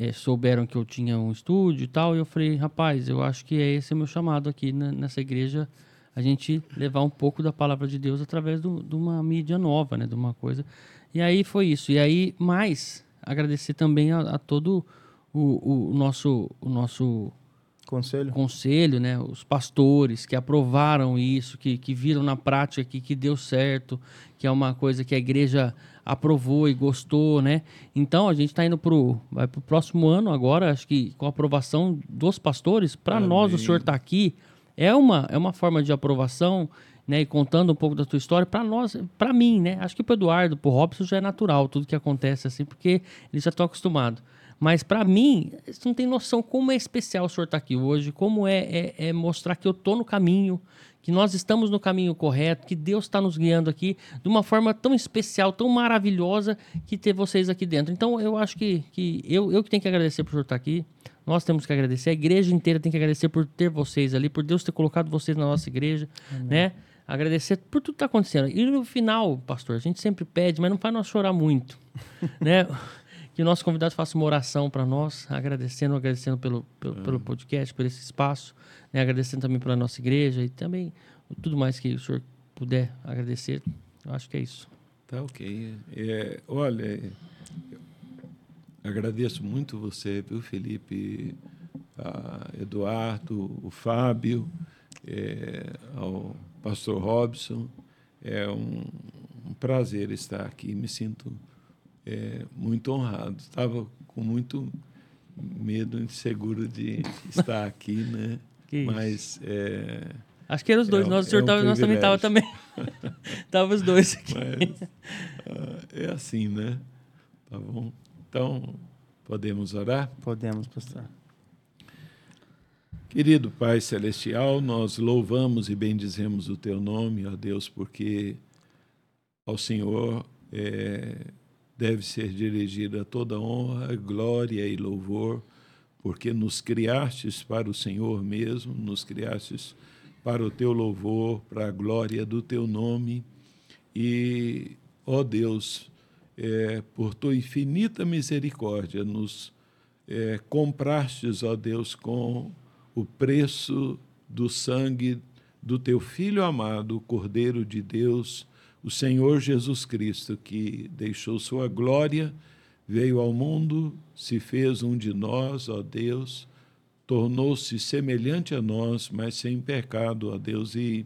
é, souberam que eu tinha um estúdio e tal, e eu falei, rapaz, eu acho que é esse o meu chamado aqui nessa igreja, a gente levar um pouco da palavra de Deus através do, de uma mídia nova, né, de uma coisa. E aí foi isso. E aí, mais, agradecer também a, a todo o, o, nosso, o nosso conselho. conselho, né, os pastores que aprovaram isso, que, que viram na prática que, que deu certo, que é uma coisa que a igreja aprovou e gostou, né? Então a gente está indo pro vai pro próximo ano agora, acho que com a aprovação dos pastores. Para nós o senhor está aqui é uma é uma forma de aprovação, né? E contando um pouco da tua história para nós, para mim, né? Acho que para Eduardo, para Robson já é natural tudo que acontece assim, porque eles já estão acostumados. Mas para mim, você não tem noção como é especial o senhor estar tá aqui hoje, como é, é, é mostrar que eu tô no caminho, que nós estamos no caminho correto, que Deus está nos guiando aqui de uma forma tão especial, tão maravilhosa, que ter vocês aqui dentro. Então, eu acho que, que eu, eu que tenho que agradecer por estar aqui. Nós temos que agradecer, a igreja inteira tem que agradecer por ter vocês ali, por Deus ter colocado vocês na nossa igreja, Amém. né? Agradecer por tudo que está acontecendo. E no final, pastor, a gente sempre pede, mas não faz nós chorar muito, né? Que o nosso convidado faça uma oração para nós, agradecendo, agradecendo pelo, pelo, pelo podcast, por esse espaço, né? agradecendo também pela nossa igreja e também tudo mais que o senhor puder agradecer. Eu acho que é isso. Tá ok. É, olha, agradeço muito você, viu, Felipe, Eduardo, o Fábio, é, ao pastor Robson. É um, um prazer estar aqui. Me sinto é, muito honrado. Estava com muito medo, inseguro de estar aqui, né? Que Mas é, acho que eram os dois. É, nós, o senhor é um tava, nós também tava também. tava os dois aqui. Mas, uh, é assim, né? Tá bom. Então, podemos orar? Podemos, pastor. Querido Pai Celestial, nós louvamos e bendizemos o Teu nome, ó Deus, porque ao Senhor é, deve ser dirigida toda honra, glória e louvor, porque nos criastes para o Senhor mesmo, nos criastes para o Teu louvor, para a glória do Teu nome. E, ó Deus, é, por Tua infinita misericórdia, nos é, comprastes, ó Deus, com o preço do sangue do Teu Filho amado, o Cordeiro de Deus, o Senhor Jesus Cristo, que deixou sua glória, veio ao mundo, se fez um de nós, ó Deus, tornou-se semelhante a nós, mas sem pecado, ó Deus, e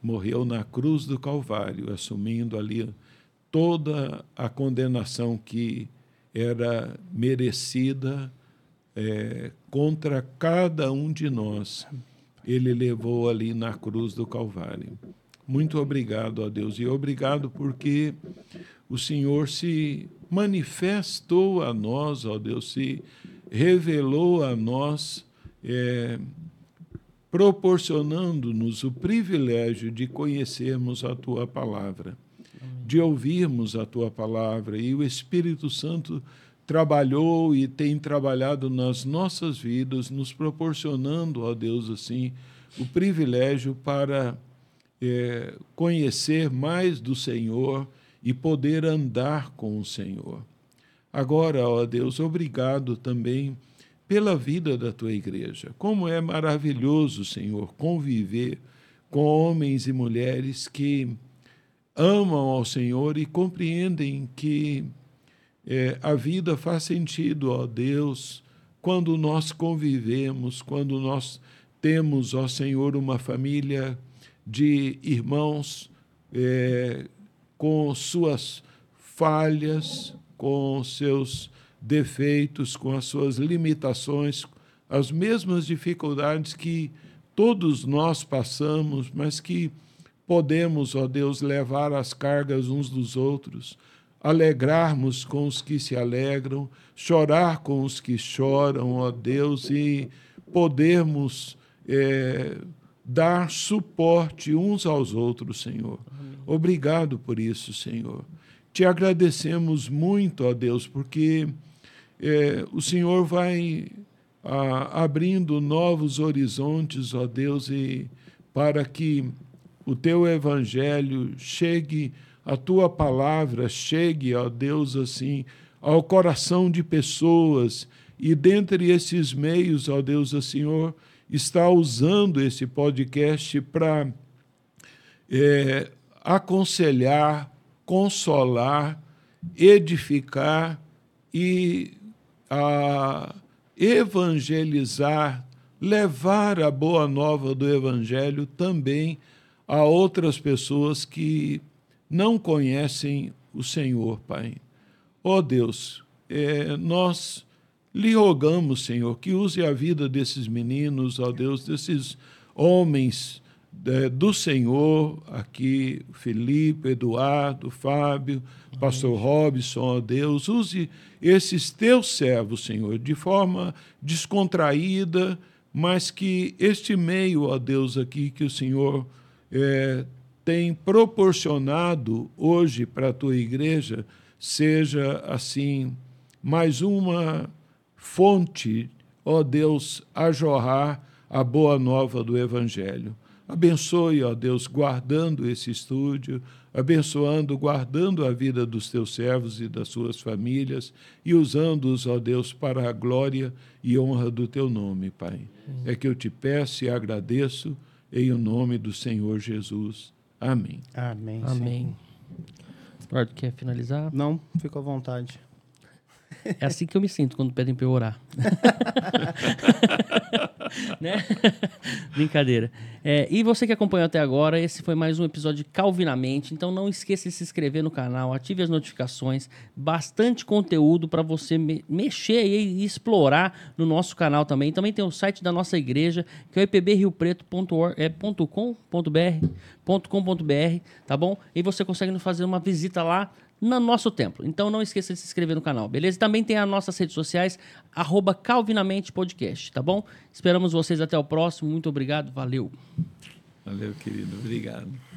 morreu na cruz do Calvário, assumindo ali toda a condenação que era merecida é, contra cada um de nós. Ele levou ali na cruz do Calvário. Muito obrigado a Deus. E obrigado porque o Senhor se manifestou a nós, ó Deus, se revelou a nós, é, proporcionando-nos o privilégio de conhecermos a tua palavra, de ouvirmos a tua palavra. E o Espírito Santo trabalhou e tem trabalhado nas nossas vidas, nos proporcionando, ó Deus, assim, o privilégio para é, conhecer mais do Senhor e poder andar com o Senhor. Agora, ó Deus, obrigado também pela vida da tua igreja. Como é maravilhoso, Senhor, conviver com homens e mulheres que amam ao Senhor e compreendem que é, a vida faz sentido, ó Deus, quando nós convivemos, quando nós temos, ó Senhor, uma família de irmãos é, com suas falhas, com seus defeitos, com as suas limitações, as mesmas dificuldades que todos nós passamos, mas que podemos, ó Deus, levar as cargas uns dos outros, alegrarmos com os que se alegram, chorar com os que choram, ó Deus, e podermos é, dar suporte uns aos outros, Senhor. Obrigado por isso, Senhor. Te agradecemos muito, ó Deus, porque é, o Senhor vai a, abrindo novos horizontes, ó Deus, e para que o teu evangelho chegue, a tua palavra chegue, ó Deus, assim, ao coração de pessoas, e dentre esses meios, ó Deus, o Senhor, está usando esse podcast para é, aconselhar, consolar, edificar e a, evangelizar, levar a boa nova do Evangelho também a outras pessoas que não conhecem o Senhor, Pai. Ó oh Deus, é, nós lhe rogamos, Senhor, que use a vida desses meninos, ó Deus, desses homens é, do Senhor, aqui, Felipe, Eduardo, Fábio, Amém. Pastor Robson, ó Deus, use esses teus servos, Senhor, de forma descontraída, mas que este meio, ó Deus, aqui que o Senhor é, tem proporcionado hoje para a tua igreja, seja assim mais uma fonte, ó Deus, a jorrar a boa nova do Evangelho. Abençoe, ó Deus, guardando esse estúdio, abençoando, guardando a vida dos teus servos e das suas famílias e usando-os, ó Deus, para a glória e honra do teu nome, Pai. É que eu te peço e agradeço em o nome do Senhor Jesus. Amém. Amém. Amém. Eduardo, quer finalizar? Não, fica à vontade. É assim que eu me sinto quando pedem para eu orar. né? Brincadeira. É, e você que acompanhou até agora, esse foi mais um episódio de Calvinamente. Então não esqueça de se inscrever no canal, ative as notificações, bastante conteúdo para você me mexer e explorar no nosso canal também. Também tem o site da nossa igreja, que é o ipbriopreto.com.br, é, tá bom? E você consegue fazer uma visita lá no nosso templo. Então não esqueça de se inscrever no canal, beleza? Também tem as nossas redes sociais, arroba Calvinamente Podcast, tá bom? Esperamos vocês até o próximo. Muito obrigado, valeu. Valeu, querido. Obrigado.